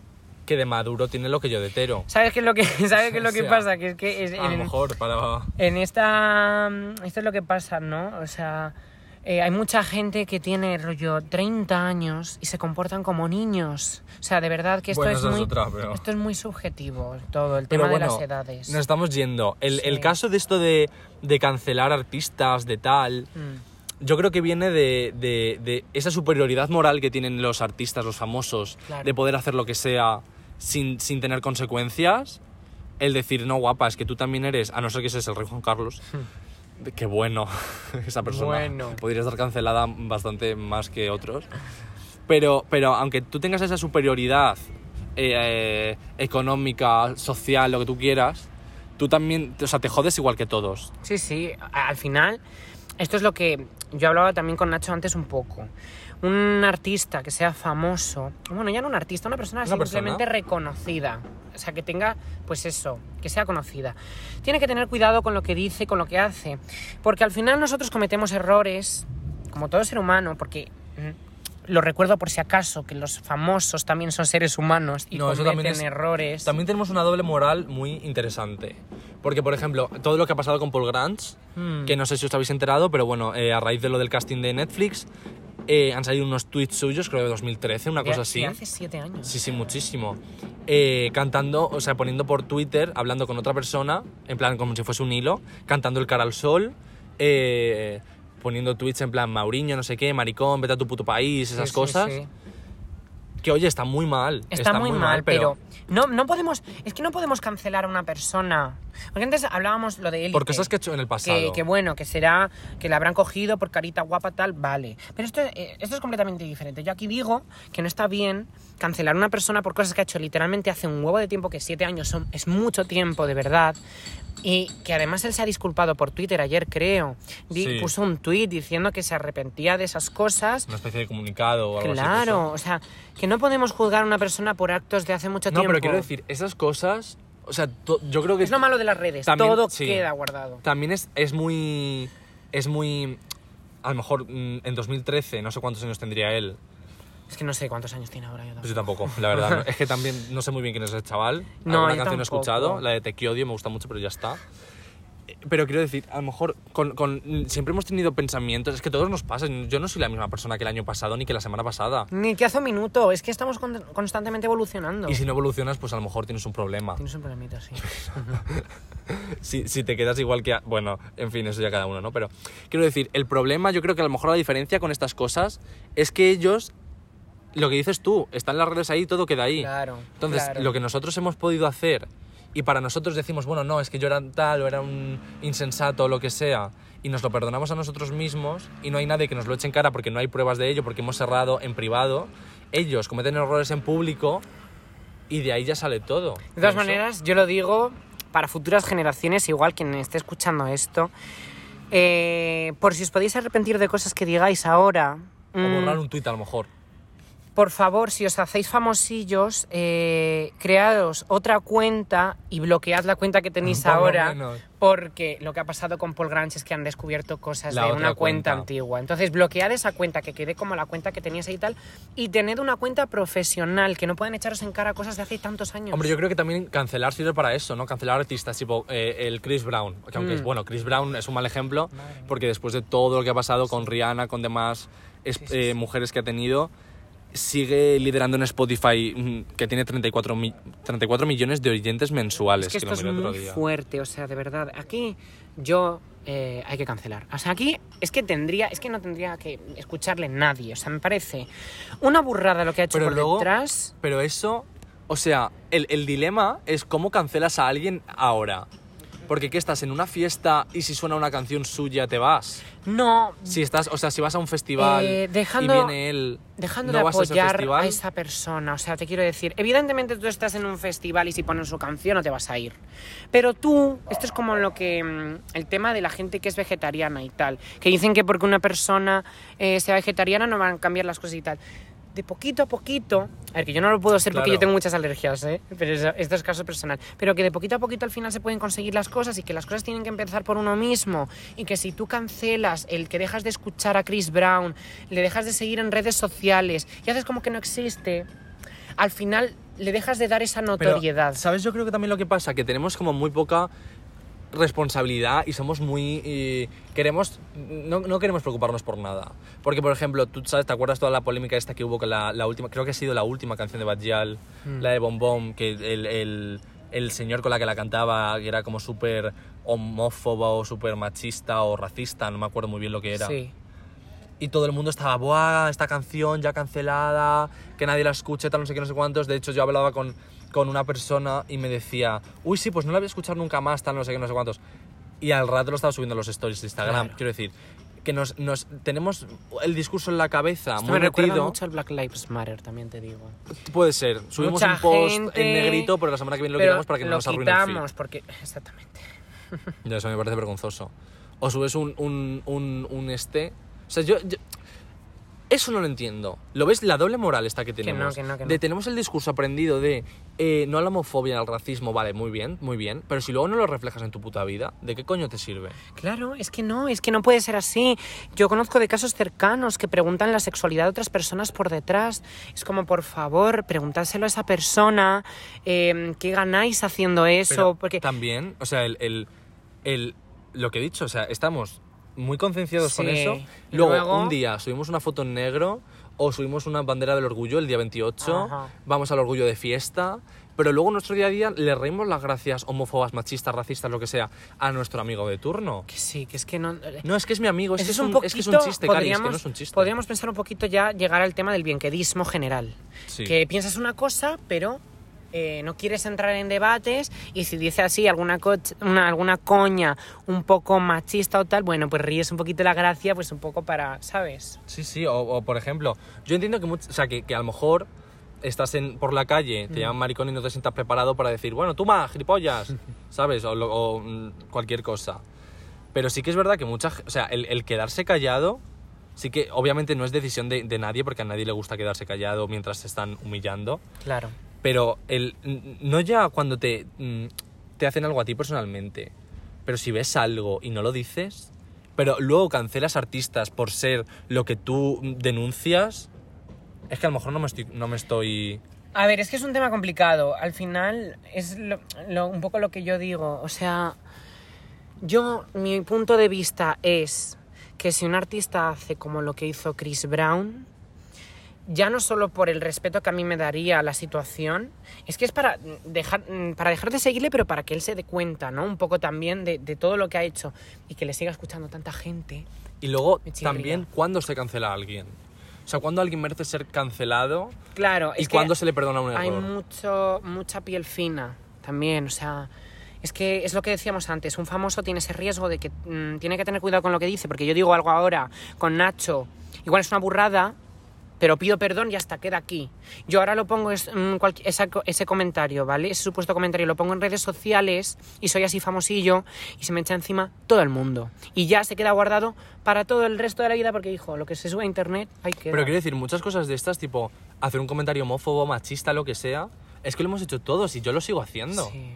que de maduro tiene lo que yo de tero. ¿Sabes qué es lo que, ¿sabes qué es lo que O sea, pasa? Que es que es- A lo mejor para... en esta... Esto es lo que pasa, ¿no? O sea, eh, hay mucha gente que tiene rollo 30 años y se comportan como niños. O sea, de verdad que esto Bueno, es muy... otra, pero- Esto es muy subjetivo, todo, el tema bueno, de las edades. nos estamos yendo. El, el caso de esto de, de cancelar artistas, de tal, Mm, yo creo que viene de, de- de esa superioridad moral que tienen los artistas, los famosos, Claro. de poder hacer lo que sea sin, sin tener consecuencias. El decir, no, guapa, es que tú también eres, a no ser que seas el rey Juan Carlos. de- Qué bueno esa persona. Bueno. Podría estar cancelada bastante más que otros. Pero, pero aunque tú tengas esa superioridad eh, económica, social, lo que tú quieras, tú también, o sea, te jodes igual que todos. Sí, sí, al final, esto es lo que yo hablaba también con Nacho antes un poco. Un artista que sea famoso, bueno, ya no un artista, una persona Una simplemente persona. reconocida, o sea, que tenga, pues eso, que sea conocida. Tiene que tener cuidado con lo que dice, con lo que hace, porque al final nosotros cometemos errores, como todo ser humano, porque mm, lo recuerdo por si acaso, que los famosos también son seres humanos y No, cometen es- errores. También tenemos una doble moral muy interesante. Porque, por ejemplo, todo lo que ha pasado con Paul Grants, Mm. que no sé si os habéis enterado, pero bueno, eh, a raíz de lo del casting de Netflix, eh, han salido unos tweets suyos, creo de 2013, una cosa así. hace siete años. Sí, sí, muchísimo. Eh, cantando, o sea, poniendo por Twitter, hablando con otra persona, en plan como si fuese un hilo, cantando el cara al sol, eh, poniendo tweets en plan Mauriño, no sé qué, maricón, vete a tu puto país, esas Sí, cosas. sí. Que oye, está muy mal. Está, muy, mal, pero, no, no podemos, es que no podemos cancelar a una persona. Porque antes hablábamos lo de él. Por cosas que ha hecho en el pasado. Que, que bueno, que será, que la habrán cogido por carita guapa tal, vale. Pero esto, eh, esto es completamente diferente. Yo aquí digo que no está bien cancelar a una persona por cosas que ha hecho literalmente hace un huevo de tiempo, que siete años son, es mucho tiempo, de verdad. Y que además él se ha disculpado por Twitter ayer, creo. Sí. Puso un tweet diciendo que se arrepentía de esas cosas. Una especie de comunicado o algo así. Claro, o sea, que no podemos juzgar a una persona por actos de hace mucho No, tiempo. pero quiero decir, esas cosas, o sea, yo creo que Es lo malo de las redes, También- todo sí. queda guardado. también es, es muy, es muy, a lo mejor mm, en 2013, no sé cuántos años tendría él, Es que no sé cuántos años tiene ahora yo pues yo tampoco. tampoco, la verdad. no. Es que también no sé muy bien quién es ese chaval. No, Alguna yo canción he tampoco. escuchado, la de Te odio, me gusta mucho, pero ya está. Eh, Pero quiero decir, a lo mejor con, con- siempre hemos tenido pensamientos, es que todos nos pasa, yo no soy la misma persona que el año pasado ni que la semana pasada. Ni que hace un minuto, es que estamos con- constantemente evolucionando. Y si no evolucionas, pues a lo mejor tienes un problema. Tienes un problemita, sí. si, si te quedas igual que... a- Bueno, en fin, eso ya cada uno, ¿no? Pero quiero decir, el problema, yo creo que a lo mejor la diferencia con estas cosas es que ellos, lo que dices tú, están las redes ahí, todo queda ahí. Claro, Entonces, claro. lo que nosotros hemos podido hacer y para nosotros decimos, bueno, no, es que yo era tal o era un insensato o lo que sea, y nos lo perdonamos a nosotros mismos y no hay nadie que nos lo eche en cara porque no hay pruebas de ello, porque hemos cerrado en privado, ellos cometen errores en público y de ahí ya sale todo. De todas maneras, yo lo digo para futuras generaciones, igual quien esté escuchando esto, eh, por si os podéis arrepentir de cosas que digáis ahora. O mm, borrar un tuit a lo mejor. Por favor, si os hacéis famosillos, eh, creados otra cuenta y bloquead la cuenta que tenéis Por ahora. Porque lo que ha pasado con Paul Grange es que han descubierto cosas La de una cuenta, cuenta. antigua. Entonces, bloquead esa cuenta que quede como la cuenta que teníais ahí y tal. Y tened una cuenta profesional, que no puedan echaros en cara cosas de hace tantos años. Hombre, yo creo que también cancelar sirve para eso, ¿no? Cancelar artistas tipo eh, el Chris Brown. Que aunque es Mm. bueno, Chris Brown es un mal ejemplo porque después de todo lo que ha pasado con Rihanna, con demás es- eh, mujeres que ha tenido, sigue liderando en Spotify mm, que tiene 34, mi- 34 millones de oyentes mensuales. Es que esto es otro muy día. fuerte, o sea, de verdad. Aquí yo eh, hay que cancelar. O sea, aquí es que tendría, es que no tendría que escucharle nadie. O sea, me parece una burrada lo que ha hecho Pero por luego- detrás. Pero eso, o sea, el, el dilema es cómo cancelas a alguien ahora. Porque que estás en una fiesta y si suena una canción suya te vas. No, Si estás, o sea, si vas a un festival Eh, dejando- y viene él, dejando no de vas a apoyar festival. a esa persona. O sea, te quiero decir, evidentemente tú estás en un festival y si ponen su canción no te vas a ir. Pero tú, esto es como lo que mm, el tema de la gente que es vegetariana y tal, que dicen que porque una persona eh, sea vegetariana no van a cambiar las cosas y tal. De poquito a poquito, a ver, que yo no lo puedo ser porque Claro. yo tengo muchas alergias, ¿eh? pero esto es caso personal, pero que de poquito a poquito al final se pueden conseguir las cosas y que las cosas tienen que empezar por uno mismo y que si tú cancelas el que dejas de escuchar a Chris Brown, le dejas de seguir en redes sociales y haces como que no existe, al final le dejas de dar esa Pero, notoriedad. ¿Sabes? Yo creo que también lo que pasa, que tenemos como muy poca responsabilidad y somos muy... eh, queremos... No, no queremos preocuparnos por nada. Porque, por ejemplo, tú sabes, ¿te acuerdas toda la polémica esta que hubo con la, la última... Creo que ha sido la última canción de Badial, Mm. la de Bom Bom, que el, el, el señor con la que la cantaba que era como súper homófobo o súper machista o racista, no me acuerdo muy bien lo que era. Sí. y todo el mundo estaba, ¡buah! Esta canción ya cancelada, que nadie la escuche, tal, no sé qué, no sé cuántos. De hecho, yo hablaba con, con una persona y me decía, uy, sí, pues no la voy a escuchar nunca más, tal, no sé qué, no sé cuántos. Y al rato lo estaba subiendo los stories de Instagram. Claro. Quiero decir, que nos, nos tenemos el discurso en la cabeza Esto muy me recuerda metido. mucho al Black Lives Matter, también te digo. Puede ser. Subimos Mucha un post gente, en negrito, pero la semana que viene lo quitamos para que no nos arruine el feed. porque exactamente. Ya, eso me parece vergonzoso. O subes un, un, un, un este. O sea, yo, yo- Eso no lo entiendo. ¿Lo ves? La doble moral esta que no, tenemos. que no, que no. De tenemos el discurso aprendido de eh, no a la homofobia, al racismo, vale, muy bien, muy bien. Pero si luego no lo reflejas en tu puta vida, ¿de qué coño te sirve? Claro, es que no, es que no puede ser así. Yo conozco de casos cercanos que preguntan la sexualidad de otras personas por detrás. Es como, por favor, preguntárselo a esa persona, eh, ¿qué ganáis haciendo eso? Pero Porque también, o sea, el, el, el- lo que he dicho, o sea, estamos muy concienciados con eso. Luego, luego- un día subimos una foto en negro o subimos una bandera del orgullo el día 28, Ajá. vamos al orgullo de fiesta, pero luego nuestro día a día le reímos las gracias homófobas, machistas, racistas, lo que sea, a nuestro amigo de turno. que sí, que es que no... No, es que es mi amigo, es, que es, un, poquito, es que es un chiste, Cari, es que podríamos, no es un chiste. podríamos pensar un poquito ya llegar al tema del bienquedismo general. Sí. Que piensas una cosa, pero eh, no quieres entrar en debates y si dice así alguna, co- una, alguna coña un poco machista o tal, bueno, pues ríes un poquito la gracia, pues un poco para, ¿sabes? Sí, sí, o, o, por ejemplo, yo entiendo que, much- o sea, que, que a lo mejor estás en, por la calle, te llaman maricón y no te sientas preparado para decir, bueno, tú más, gilipollas, ¿sabes? O, mm, cualquier cosa. Pero sí que es verdad que mucha ge- o sea, el, el quedarse callado, sí que obviamente no es decisión de, de nadie, porque a nadie le gusta quedarse callado mientras se están humillando. Claro. Pero el, no ya cuando te, mm, te hacen algo a ti personalmente, pero si ves algo y no lo dices, pero luego cancelas artistas por ser lo que tú denuncias, es que a lo mejor no me estoy... No me estoy A ver, es que es un tema complicado. Al final es lo- un poco lo que yo digo. O sea, yo, mi punto de vista es que si un artista hace como lo que hizo Chris Brown, ya no solo por el respeto que a mí me daría la situación, es que es para dejar, para dejar de seguirle, pero para que él se dé cuenta, ¿no? Un poco también de, de todo lo que ha hecho y que le siga escuchando tanta gente. Y luego también cuándo se cancela a alguien. O sea, cuándo alguien merece ser cancelado Claro, y es cuándo se le perdona un hay mucho, mucha piel fina también, o sea, es que es lo que decíamos antes, un famoso tiene ese riesgo de que mm, tiene que tener cuidado con lo que dice, porque yo digo algo ahora con Nacho, igual es una burrada, pero pido perdón y hasta queda aquí. Yo ahora lo pongo es, mm, esa co- ese comentario, ¿vale? Ese supuesto comentario lo pongo en redes sociales y soy así famosillo y se me echa encima todo el mundo. Y ya se queda guardado para todo el resto de la vida porque, hijo, lo que se sube a internet, hay que... Pero quiero decir, muchas cosas de estas, tipo hacer un comentario homófobo, machista, lo que sea, es que lo hemos hecho todos y yo lo sigo haciendo. Sí.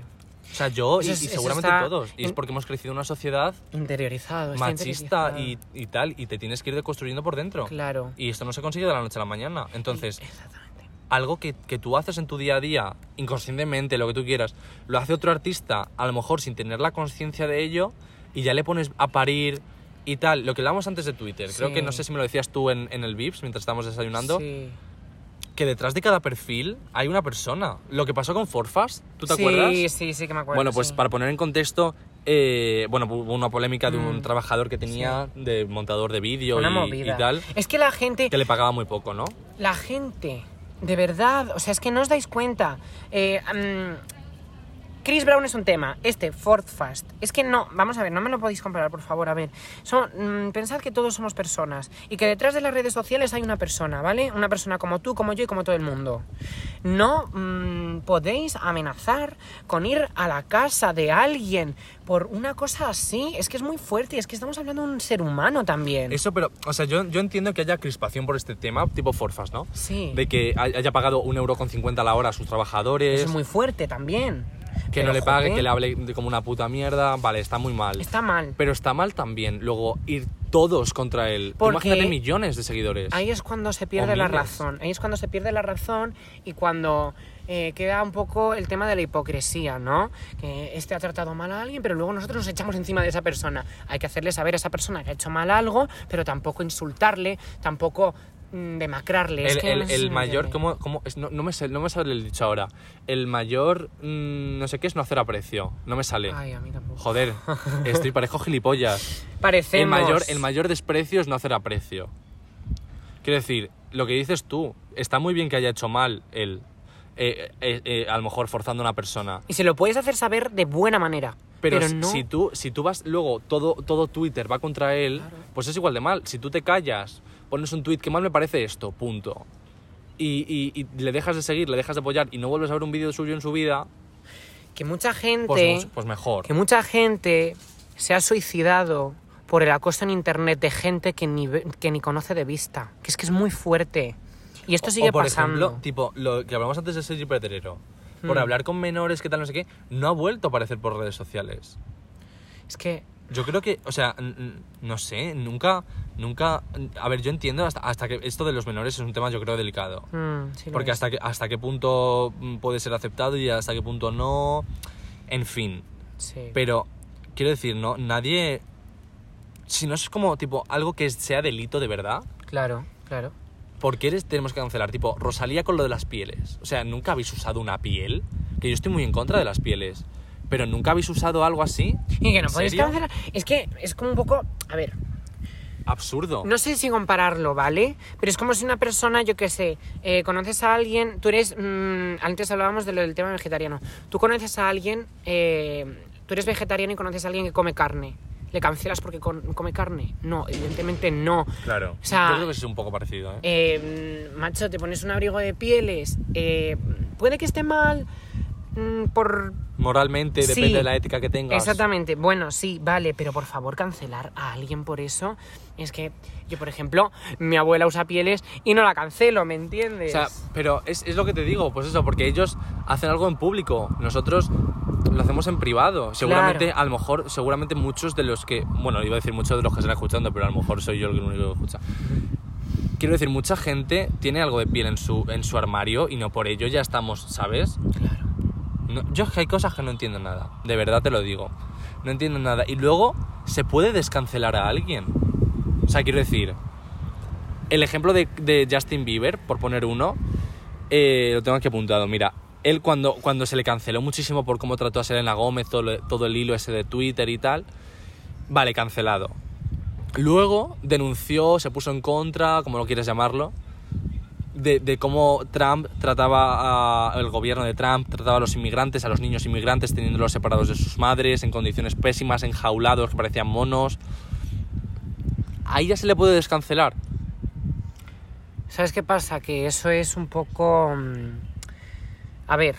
O sea, yo y, Eso seguramente todos. Y es porque hemos crecido en una sociedad Interiorizado. machista y, interiorizado. y tal, y te tienes que ir deconstruyendo por dentro. Claro. Y esto no se consigue de la noche a la mañana. Entonces, Exactamente. algo que, que tú haces en tu día a día, inconscientemente, lo que tú quieras, lo hace otro artista, a lo mejor sin tener la conciencia de ello, y ya le pones a parir y tal. Lo que hablábamos antes de Twitter, creo que no sé si me lo decías tú en, en el Vips mientras estábamos desayunando, Sí. Que detrás de cada perfil hay una persona. Lo que pasó con Forfast, ¿tú te sí, acuerdas? Sí, sí, que me acuerdo. Bueno, pues sí. para poner en contexto, eh, bueno, hubo una polémica de un Mm, trabajador que tenía de montador de vídeo y, y tal, Es que la gente, que le pagaba muy poco, ¿no? la gente, de verdad, o sea, es que no os dais cuenta. Eh, mm, Chris Brown es un tema, este, Ford Fast. Es que no, vamos a ver, no me lo podéis comparar, por favor, a ver. Son, mm, pensad que todos somos personas y que detrás de las redes sociales hay una persona, ¿vale? Una persona como tú, como yo y como todo el mundo. No mm, podéis amenazar con ir a la casa de alguien por una cosa así. Es que es muy fuerte y es que estamos hablando de un ser humano también. Eso, pero, o sea, yo, yo entiendo que haya crispación por este tema, tipo Forfast, ¿no? Sí. De que hay- haya pagado un euro con 50 la hora a sus trabajadores, Eso es muy fuerte también. Que no le pague, que le hable de como una puta mierda, vale, está muy mal. Está mal. Pero está mal también luego ir todos contra él. Porque Imagínate millones de seguidores. Ahí es cuando se pierde la razón. Ahí es cuando se pierde la razón y cuando eh, queda un poco el tema de la hipocresía, ¿no? Que este ha tratado mal a alguien, pero luego nosotros nos echamos encima de esa persona. Hay que hacerle saber a esa persona que ha hecho mal algo, pero tampoco insultarle, tampoco demacrarle. Es El, que el- no sé el si mayor. ¿cómo, cómo es? No, no me sale, no me sale el dicho ahora. El mayor, mm, no sé qué, es no hacer aprecio. No me sale. Ay, a mí tampoco. Joder, estoy parejo gilipollas. Parecemos. El mayor, el mayor desprecio es no hacer aprecio. Quiero decir, lo que dices tú, está muy bien que haya hecho mal él, eh, eh, eh, a lo mejor forzando a una persona. Y se lo puedes hacer saber de buena manera. Pero, Pero, si- no. si, tú, si tú vas luego, todo, todo Twitter va contra él, pues es igual de mal. Si tú te callas, pones un tweet que mal me parece esto, punto. Y, y- y le dejas de seguir, le dejas de apoyar y no vuelves a ver un vídeo suyo en su vida, Que mucha gente. pues, pues mejor. que mucha gente se ha suicidado por el acoso en internet de gente que ni, que ni conoce de vista. Que es que es muy fuerte. Y esto sigue o por pasando. ejemplo, tipo, lo que hablamos antes de Sergi Pedrero. Por Hmm. hablar con menores, que tal, no sé qué, no ha vuelto a aparecer por redes sociales. Es que. Yo creo que, o sea, no sé, nunca, nunca... A ver, yo entiendo hasta, hasta que esto de los menores es un tema, yo creo, delicado. mm, sí Porque es. hasta, que, hasta qué punto puede ser aceptado y hasta qué punto no. En fin. Sí. Pero, quiero decir, no, nadie. Si no es como, tipo, algo que sea delito de verdad, Claro, claro. ¿por qué les tenemos que cancelar? Tipo, Rosalía con lo de las pieles. O sea, ¿nunca habéis usado una piel? Que yo estoy muy en contra de las pieles. Pero ¿nunca habéis usado algo así? Y que no ¿En podéis cancelar. Es que es como un poco. A ver, Absurdo. no sé si compararlo, ¿vale? Pero es como si una persona, yo qué sé, eh, conoces a alguien. Tú eres. mm, antes hablábamos de lo del tema vegetariano. Tú conoces a alguien. eh, tú eres vegetariano y conoces a alguien que come carne. ¿Le cancelas porque come carne? No, evidentemente no. Claro. O sea, Yo creo que es un poco parecido, ¿eh? Eh, macho, te pones un abrigo de pieles. eh, puede que esté mal por... Moralmente, Sí, depende de la ética que tengas. Exactamente. Bueno, sí, vale, pero por favor cancelar a alguien por eso. Es que yo, por ejemplo, mi abuela usa pieles y no la cancelo, ¿me entiendes? O sea, pero es, es lo que te digo, pues eso, porque ellos hacen algo en público, nosotros lo hacemos en privado. Seguramente, Claro. a lo mejor, seguramente muchos de los que, bueno, iba a decir muchos de los que están escuchando, pero a lo mejor soy yo el único que escucha. Quiero decir, mucha gente tiene algo de piel en su, en su armario y no por ello ya estamos, ¿sabes? Claro. No, yo es que hay cosas que no entiendo nada, de verdad te lo digo. No entiendo nada. Y luego, ¿se puede descancelar a alguien? O sea, quiero decir, el ejemplo de, de Justin Bieber, por poner uno, eh, lo tengo aquí apuntado. Mira, él cuando, cuando se le canceló muchísimo por cómo trató a Selena Gómez, todo, todo el hilo ese de Twitter y tal, vale, cancelado. Luego denunció, se puso en contra, como lo quieras llamarlo, de, cómo Trump trataba a, el gobierno de Trump trataba a los inmigrantes, a los niños inmigrantes, teniéndolos separados de sus madres, en condiciones pésimas, enjaulados, que parecían monos. Ahí ya se le puede descancelar. ¿Sabes qué pasa? Que eso es un poco... mm, A ver,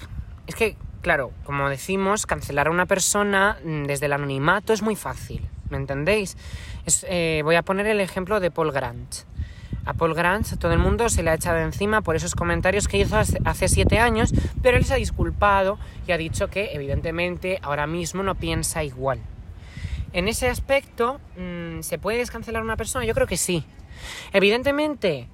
es que, claro, como decimos, cancelar a una persona mm, desde el anonimato es muy fácil, ¿me entendéis? Eh, voy a poner el ejemplo de Paul Grant. A Paul Grant todo el mundo se le ha echado encima por esos comentarios que hizo hace siete años, pero él se ha disculpado y ha dicho que evidentemente ahora mismo no piensa igual. En ese aspecto, mm, ¿se puede descancelar una persona? Yo creo que sí. Evidentemente,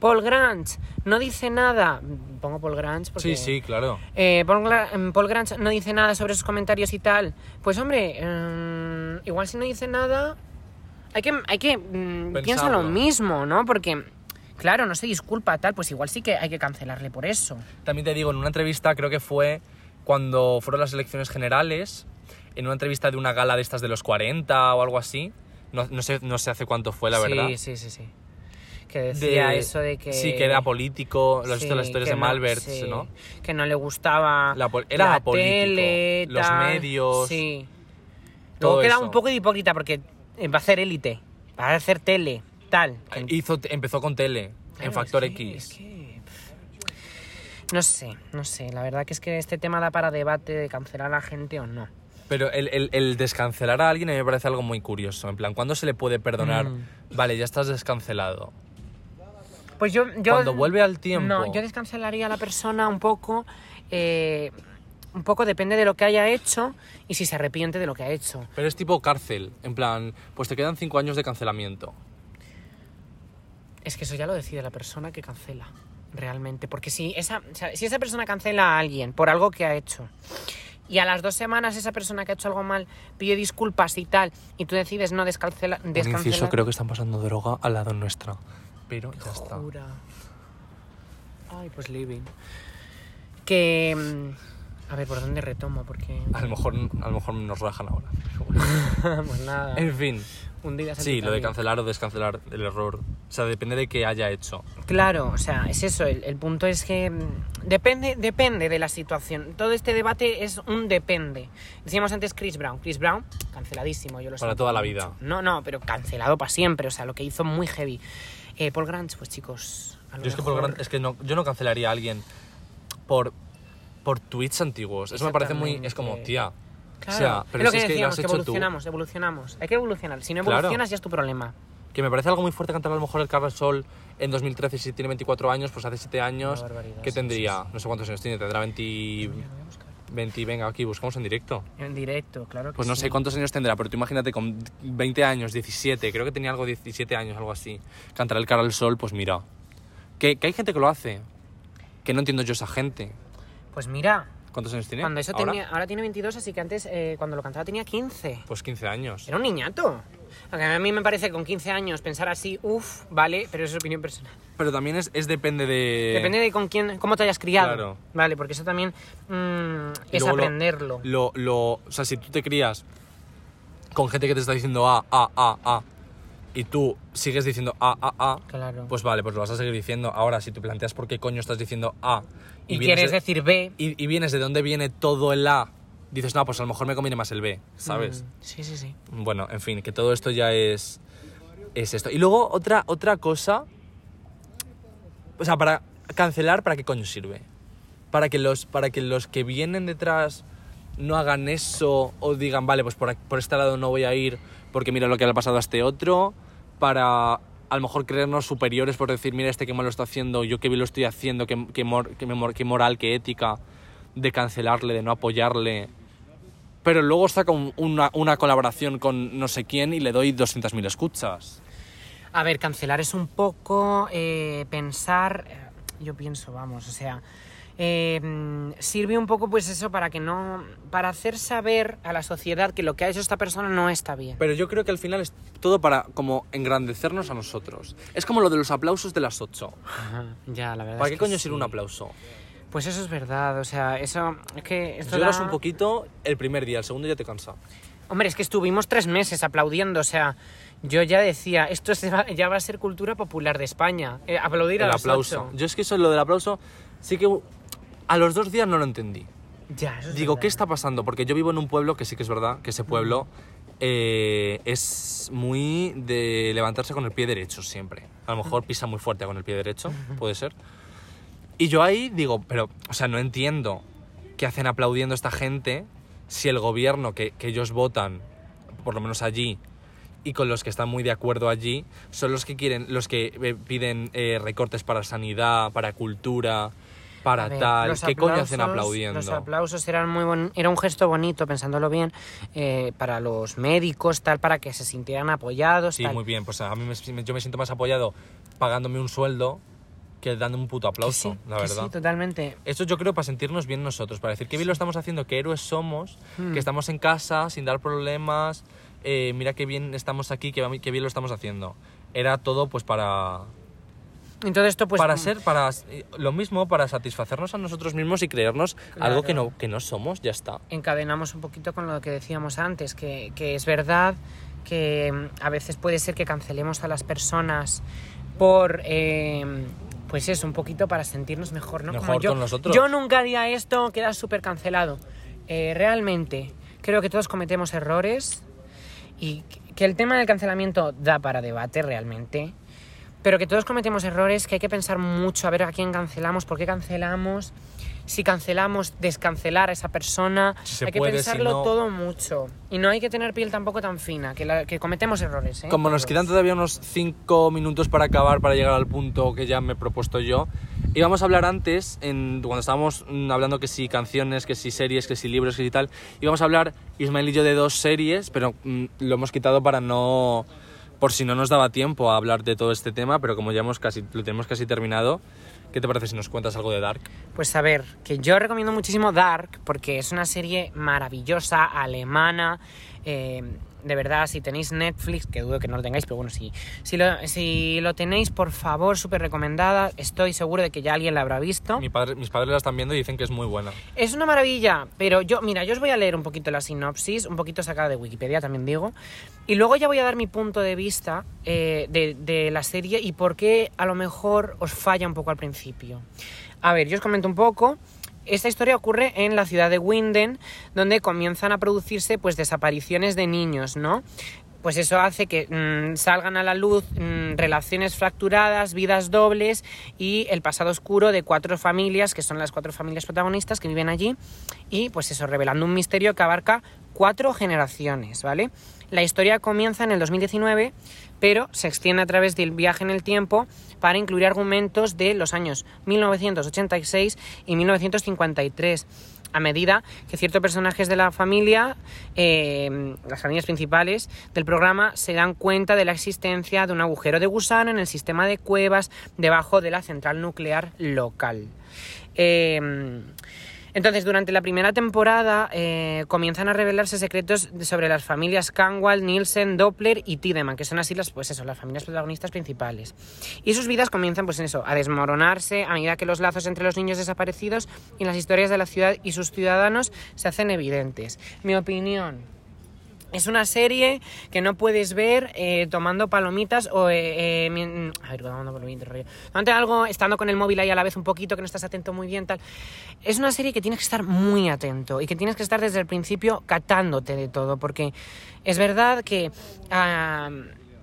Paul Grant no dice nada. Pongo Paul Grant porque. Sí, sí, claro. Eh, Paul, mm, Paul Grant no dice nada sobre sus comentarios y tal. Pues hombre, mm, igual si no dice nada, hay que, hay que mm, piensa lo mismo, ¿no? Porque, claro, no se disculpa tal, pues igual sí que hay que cancelarle por eso. También te digo, en una entrevista, creo que fue cuando fueron las elecciones generales, en una entrevista de una gala de estas de los 40 o algo así, no, no sé, no sé hace cuánto fue, la sí, verdad. sí, sí, sí. Que decía De- eso de que. Sí, que era político, lo has visto Sí, las historias de no- Malbert, sí, ¿no? Que no le gustaba La era la apolítico, tele, los medios, Sí. todo Luego queda eso. un poco de hipócrita porque va a hacer élite, va a hacer tele, tal. que- Hizo, empezó con tele, Claro, en Factor es que- X. es que, No sé, no sé. La verdad que es que este tema da para debate de cancelar a la gente o no. Pero el, el- el descancelar a alguien a mí me parece algo muy curioso. En plan, ¿cuándo se le puede perdonar? Mm. Vale, ya estás descancelado. Pues yo, yo Cuando vuelve al tiempo. No, yo descancelaría a la persona un poco. eh, un poco depende de lo que haya hecho y si se arrepiente de lo que ha hecho. Pero es tipo cárcel. En plan, pues te quedan cinco años de cancelamiento. Es que eso ya lo decide la persona que cancela, realmente. Porque si esa, o sea, si esa persona cancela a alguien por algo que ha hecho y a las dos semanas esa persona que ha hecho algo mal pide disculpas y tal, y tú decides no descancela, Un descancelar... inciso, creo que están pasando droga al lado nuestra. Pero ya está. Jura. Ay, pues living. Que... A ver, ¿por dónde retomo? Porque... A lo mejor, a lo mejor nos rajan ahora. pues nada. En fin. Hundidas en Sí, lo de cancelar o descancelar el error. O sea, depende de qué haya hecho. Claro, o sea, es eso. El, el punto es que mm, depende, depende de la situación. Todo este debate es un depende. Decíamos antes Chris Brown. Chris Brown, canceladísimo, yo lo Para siento toda la mucho. vida. No, no, pero cancelado para siempre. O sea, lo que hizo muy heavy. Eh, Paul Grant, pues chicos. a lo Yo es que, por mejor- gran- es que no, yo no cancelaría a alguien por, por tweets antiguos. Eso me parece muy... Es como, tía. Claro, o sea, pero es lo si que es que lo decíamos, has que hecho tú. evolucionamos, evolucionamos. Hay que evolucionar. Si no Claro. evolucionas, ya es tu problema. Que me parece algo muy fuerte cantar a lo mejor el Carlos Sol en 2013 si tiene 24 años, pues hace 7 años. ¿Qué sí, tendría? No sé cuántos años tiene, tendrá 20... 20, venga, aquí buscamos en directo. En directo, claro que Pues no sí. sé cuántos años tendrá, pero tú imagínate con 20 años, 17, creo que tenía algo 17 años, algo así. Cantar el cara al sol, pues mira. Que, que hay gente que lo hace. Que no entiendo yo esa gente. Pues mira, ¿Cuántos años tiene? cuando eso ¿Ahora? tenía... Ahora tiene 22, así que antes, eh, cuando lo cantaba, tenía 15. Pues 15 años. Era un niñato. Aunque a mí me parece que con 15 años pensar así, uff, vale, pero eso es opinión personal. Pero también es, es depende de... Depende de con quién, cómo te hayas criado. Claro. Vale, porque eso también mm, es luego lo- aprenderlo. Lo, lo, o sea, si tú te crías con gente que te está diciendo A, A, A, A, y tú sigues diciendo A, A, A, Claro. pues vale, pues lo vas a seguir diciendo. Ahora, si te planteas por qué coño estás diciendo A y quieres de- decir B, y, y vienes de dónde viene todo el A dices, no, pues a lo mejor me conviene más el B, ¿sabes? Mm, Sí, sí, sí. Bueno, en fin, que todo esto ya es, es esto. Y luego otra, otra cosa, o sea, para cancelar, ¿para qué coño sirve? Para que los, para que, los que vienen detrás no hagan eso o digan, vale, pues por, por este lado no voy a ir porque mira lo que le ha pasado a este otro, para a lo mejor creernos superiores por decir, mira este que mal lo está haciendo, yo que bien lo estoy haciendo, qué qué qué qué moral, qué ética de cancelarle, de no apoyarle pero luego saca un- una, una colaboración con no sé quién y le doy 200.000 escuchas. A ver, cancelar es un poco eh, pensar, eh, yo pienso, vamos, o sea, eh, sirve un poco pues eso para que no, para hacer saber a la sociedad que lo que ha hecho esta persona no está bien. Pero yo creo que al final es todo para como engrandecernos a nosotros. Es como lo de los aplausos de las 8. Ajá, ya, la verdad. ¿Para es qué que coño sí. sirve un aplauso? Pues eso es verdad, o sea, eso es que esto Lloras da- un poquito el primer día, el segundo ya te cansa. Hombre, es que estuvimos tres meses aplaudiendo, o sea, yo ya decía, esto se va- ya va a ser cultura popular de España, eh, aplaudir a El las aplauso. Yo es que eso, lo del aplauso, sí que a los dos días no lo entendí. Ya, eso es Digo. ¿qué está pasando? Porque yo vivo en un pueblo que sí que es verdad, que ese pueblo eh, es muy de levantarse con el pie derecho siempre. A lo mejor pisa muy fuerte con el pie derecho, puede ser. Y yo ahí digo, pero, o sea, no entiendo qué hacen aplaudiendo esta gente si el gobierno que, que ellos votan, por lo menos allí, y con los que están muy de acuerdo allí, son los que quieren, los que eh, piden eh, recortes para sanidad, para cultura, para ver, tal. ¿Qué coño hacen aplausos- aplaudiendo? Los aplausos eran muy bon- era un gesto bonito, pensándolo bien, eh, para los médicos, tal, para que se sintieran apoyados, Sí, tal. muy bien. Pues a mí me- yo me siento más apoyado pagándome un sueldo que dando un puto aplauso, sí, la verdad. sí, totalmente. Esto yo creo para sentirnos bien nosotros, para decir que bien lo estamos haciendo, que héroes somos, Hmm. que estamos en casa sin dar problemas, eh, mira qué bien estamos aquí, que, qué bien lo estamos haciendo. Era todo pues para, Todo esto, pues. para ser, para eh, lo mismo, para satisfacernos a nosotros mismos y creernos algo que no, que no somos, ya está. encadenamos un poquito con lo que decíamos antes, que, que es verdad que mm, a veces puede ser que cancelemos a las personas por, eh, pues eso, un poquito para sentirnos mejor, ¿no? Mejor yo, con nosotros. yo nunca haría esto, queda súper cancelado. Eh, realmente, creo que todos cometemos errores y que el tema del cancelamiento da para debate realmente. Pero que todos cometemos errores, que hay que pensar mucho a ver a quién cancelamos, por qué cancelamos, si cancelamos, descancelar a esa persona. Si hay que puede, si pensarlo no. todo mucho. Y no hay que tener piel tampoco tan fina, que, la- que cometemos errores. ¿eh? Como nos quedan todavía unos 5 minutos para acabar, para llegar al punto que ya me he propuesto yo, íbamos a hablar antes, en, cuando estábamos mm, hablando que si canciones, que si series, que si libros, que si tal, íbamos a hablar Ismael y yo de dos series, pero mm, lo hemos quitado para no... por si no nos daba tiempo a hablar de todo este tema, pero como ya hemos casi, lo tenemos casi terminado, ¿qué te parece si nos cuentas algo de Dark? Pues a ver, que yo recomiendo muchísimo Dark porque es una serie maravillosa, alemana. eh, de verdad, si tenéis Netflix, que dudo que no lo tengáis, pero bueno, si, si, lo, si lo tenéis, por favor, súper recomendada. Estoy seguro de que ya alguien la habrá visto. Mi padre- mis padres la están viendo y dicen que es muy buena. Es una maravilla, pero yo, mira, yo os voy a leer un poquito la sinopsis, un poquito sacada de Wikipedia, también digo, y luego ya voy a dar mi punto de vista eh, de, de la serie y por qué a lo mejor os falla un poco al principio. A ver, yo os comento un poco. Esta historia ocurre en la ciudad de Winden, donde comienzan a producirse pues desapariciones de niños, ¿no? Pues eso hace que mm, salgan a la luz mm, relaciones fracturadas, vidas dobles y el pasado oscuro de cuatro familias, que son las cuatro familias protagonistas que viven allí, y pues eso, revelando un misterio que abarca cuatro generaciones, ¿vale? La historia comienza en el 2019, pero se extiende a través del viaje en el tiempo para incluir argumentos de los años 1986 y 1953 a medida que ciertos personajes de la familia, eh, las familias principales del programa, se dan cuenta de la existencia de un agujero de gusano en el sistema de cuevas debajo de la central nuclear local. Eh, entonces, durante la primera temporada eh, comienzan a revelarse secretos sobre las familias Canwall, Nielsen, Doppler y Tiedemann, que son así las, pues eso, las familias protagonistas principales. Y sus vidas comienzan, pues en eso, a desmoronarse a medida que los lazos entre los niños desaparecidos y las historias de la ciudad y sus ciudadanos se hacen evidentes. Mi opinión, Es una serie que no puedes ver eh, tomando palomitas o... eh, eh, a ver, tomando palomitas, rollo. Tomándote algo, estando con el móvil ahí a la vez un poquito, que no estás atento muy bien, tal. Es una serie que tienes que estar muy atento y que tienes que estar desde el principio catándote de todo, porque es verdad que...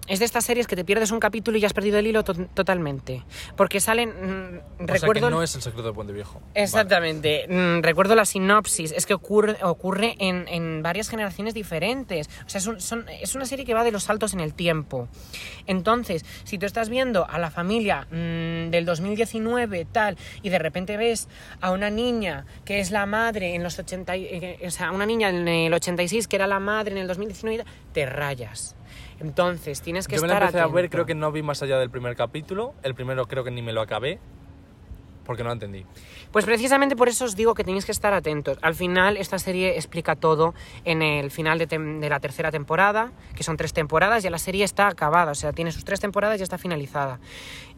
es de estas series que te pierdes un capítulo y ya has perdido el hilo to- totalmente. Porque salen... mm, O sea recuerdo... que no es el secreto de Puente Viejo. Exactamente. Mm, recuerdo la sinopsis. Es que ocurre, ocurre en, en varias generaciones diferentes. O sea, es, un- son- es una serie que va de los saltos en el tiempo. Entonces, si tú estás viendo a la familia mm, del 2019 tal y de repente ves a una niña que es la madre en los 80, y- eh, o sea, una niña en el 86 que era la madre en el 2019, te rayas. Entonces, tienes que Yo me la estar empecé a ver, creo que no vi más allá del primer capítulo. El primero creo que ni me lo acabé. Porque no lo entendí. Pues precisamente por eso os digo que tenéis que estar atentos. Al final, esta serie explica todo en el final de la tercera temporada, que son tres temporadas, ya la serie está acabada, o sea, tiene sus tres temporadas y ya está finalizada.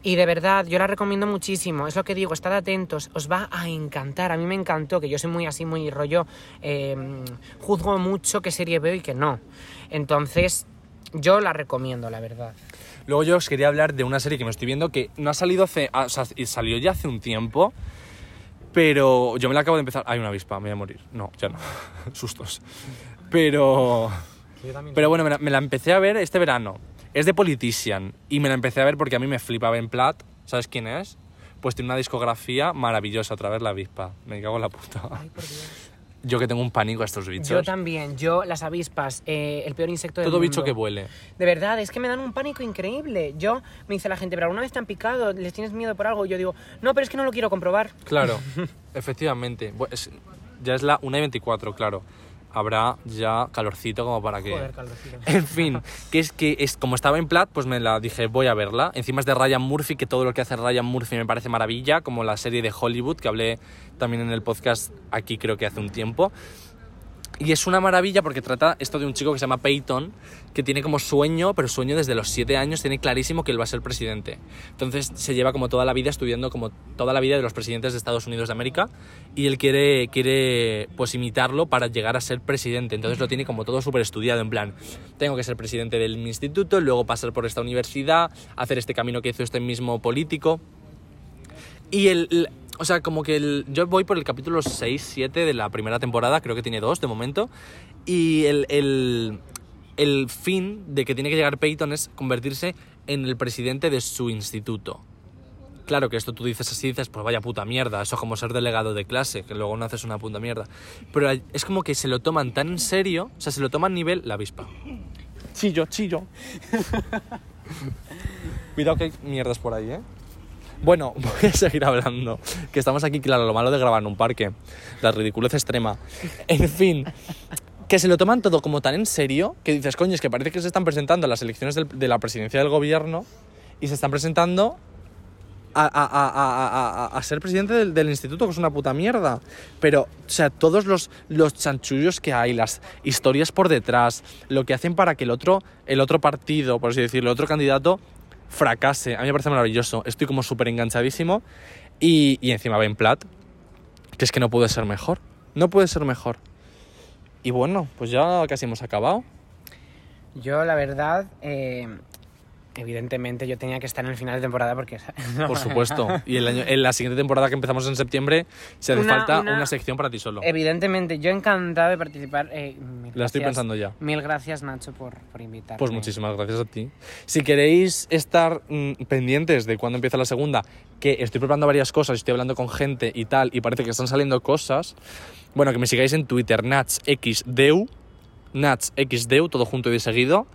Y de verdad, yo la recomiendo muchísimo. Es lo que digo, estad atentos, os va a encantar. A mí me encantó, que yo soy muy así, muy rollo, eh, juzgo mucho qué serie veo y qué no. Entonces, yo la recomiendo, la verdad. Luego yo os quería hablar de una serie que me estoy viendo que no ha salido hace... ah, O sea, salió ya hace un tiempo. Pero yo me la acabo de empezar... Hay una avispa, me voy a morir. No, ya no. Sustos. Pero... Pero bueno, me la, me la empecé a ver este verano. Es de Politician. Y me la empecé a ver porque a mí me flipa Ben Platt. ¿Sabes quién es? Pues tiene una discografía maravillosa. Otra vez la avispa. Me cago en la puta. Yo que tengo un pánico a estos bichos. Yo también, yo, las avispas, eh, el peor insecto del Todo mundo. bicho que vuele. De verdad, es que me dan un pánico increíble. Yo, me dice la gente, pero alguna vez te han picado, les tienes miedo por algo. Y yo digo, no, pero es que no lo quiero comprobar. Claro, efectivamente. Bu- es- ya es la 1 y 24, claro. Habrá ya calorcito como para que... Joder, calvecito. En fin, que es que es como estaba en Plat, pues me la dije, voy a verla. Encima es de Ryan Murphy, que todo lo que hace Ryan Murphy me parece maravilla, como la serie de Hollywood, que hablé también en el podcast aquí creo que hace un tiempo. Y es una maravilla porque trata esto de un chico que se llama Peyton, que tiene como sueño, pero sueño desde los 7 años, tiene clarísimo que él va a ser presidente. Entonces se lleva como toda la vida estudiando como toda la vida de los presidentes de Estados Unidos de América y él quiere, quiere pues imitarlo para llegar a ser presidente. Entonces lo tiene como todo súper estudiado, en plan, tengo que ser presidente del instituto, luego pasar por esta universidad, hacer este camino que hizo este mismo político. Y el, el- o sea, como que el, yo voy por el capítulo 6, 7 de la primera temporada, creo que tiene dos de momento, y el, el, el fin de que tiene que llegar Peyton es convertirse en el presidente de su instituto. Claro que esto tú dices así, dices, pues vaya puta mierda, eso es como ser delegado de clase, que luego no haces una puta mierda. Pero es como que se lo toman tan en serio, o sea, se lo toman a nivel la avispa. Chillo, chillo. Cuidado que hay mierdas por ahí, ¿eh? Bueno, voy a seguir hablando. Que estamos aquí, claro, lo malo de grabar en un parque. La ridiculez extrema. En fin, que se lo toman todo como tan en serio que dices, coño, es que parece que se están presentando a las elecciones de la presidencia del gobierno y se están presentando a, a- a- a- a- a- a ser presidente del, del instituto, que es una puta mierda. Pero, o sea, todos los, los chanchullos que hay, las historias por detrás, lo que hacen para que el otro, el otro partido, por así decirlo, el otro candidato fracase. A mí me parece maravilloso. Estoy como súper enganchadísimo. Y, y encima Ben Platt, que es que no puede ser mejor. No puede ser mejor. Y bueno, pues ya casi hemos acabado. Yo, la verdad, eh, evidentemente yo tenía que estar en el final de temporada porque... Por supuesto. Y el año, en la siguiente temporada que empezamos en septiembre, se hace Una- falta una- una sección para ti solo. Evidentemente, yo encantado de participar. eh, La estoy pensando ya. Mil gracias, Nacho, por, por invitarme. Pues muchísimas gracias a ti. Si queréis estar mm, pendientes de cuándo empieza la segunda, que estoy preparando varias cosas, estoy hablando con gente y tal, y parece que están saliendo cosas, bueno, que me sigáis en Twitter, NatsXDeu, NatsXDeu, todo junto y de seguido,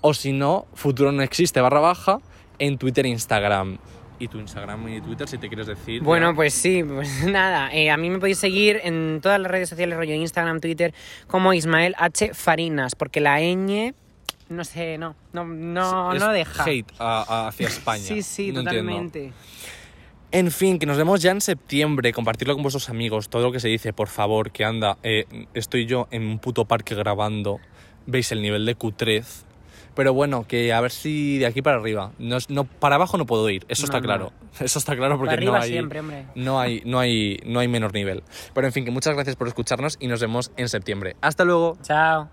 o si no, futuro no existe barra baja, en Twitter e Instagram. Y tu Instagram y Twitter, si te quieres decir. Bueno, ya. pues sí, pues nada. eh, a mí me podéis seguir en todas las redes sociales, rollo Instagram, Twitter, como Ismael H. Farinas, porque la ñ, no sé, no, no, no, Es no deja. Hate a- a- hacia España. Sí, sí, No entiendo. totalmente. En fin, que nos vemos ya en septiembre, compartirlo con vuestros amigos, todo lo que se dice, por favor, que anda, eh, estoy yo en un puto parque grabando, veis el nivel de cutrez, pero bueno, que a ver si de aquí para arriba, no, es- no para abajo no puedo ir, eso No, está no. claro, eso está claro porque Para arriba no hay, siempre, hombre. no hay, no hay, no hay menor nivel. Pero en fin, que muchas gracias por escucharnos y nos vemos en septiembre. Hasta luego. Chao.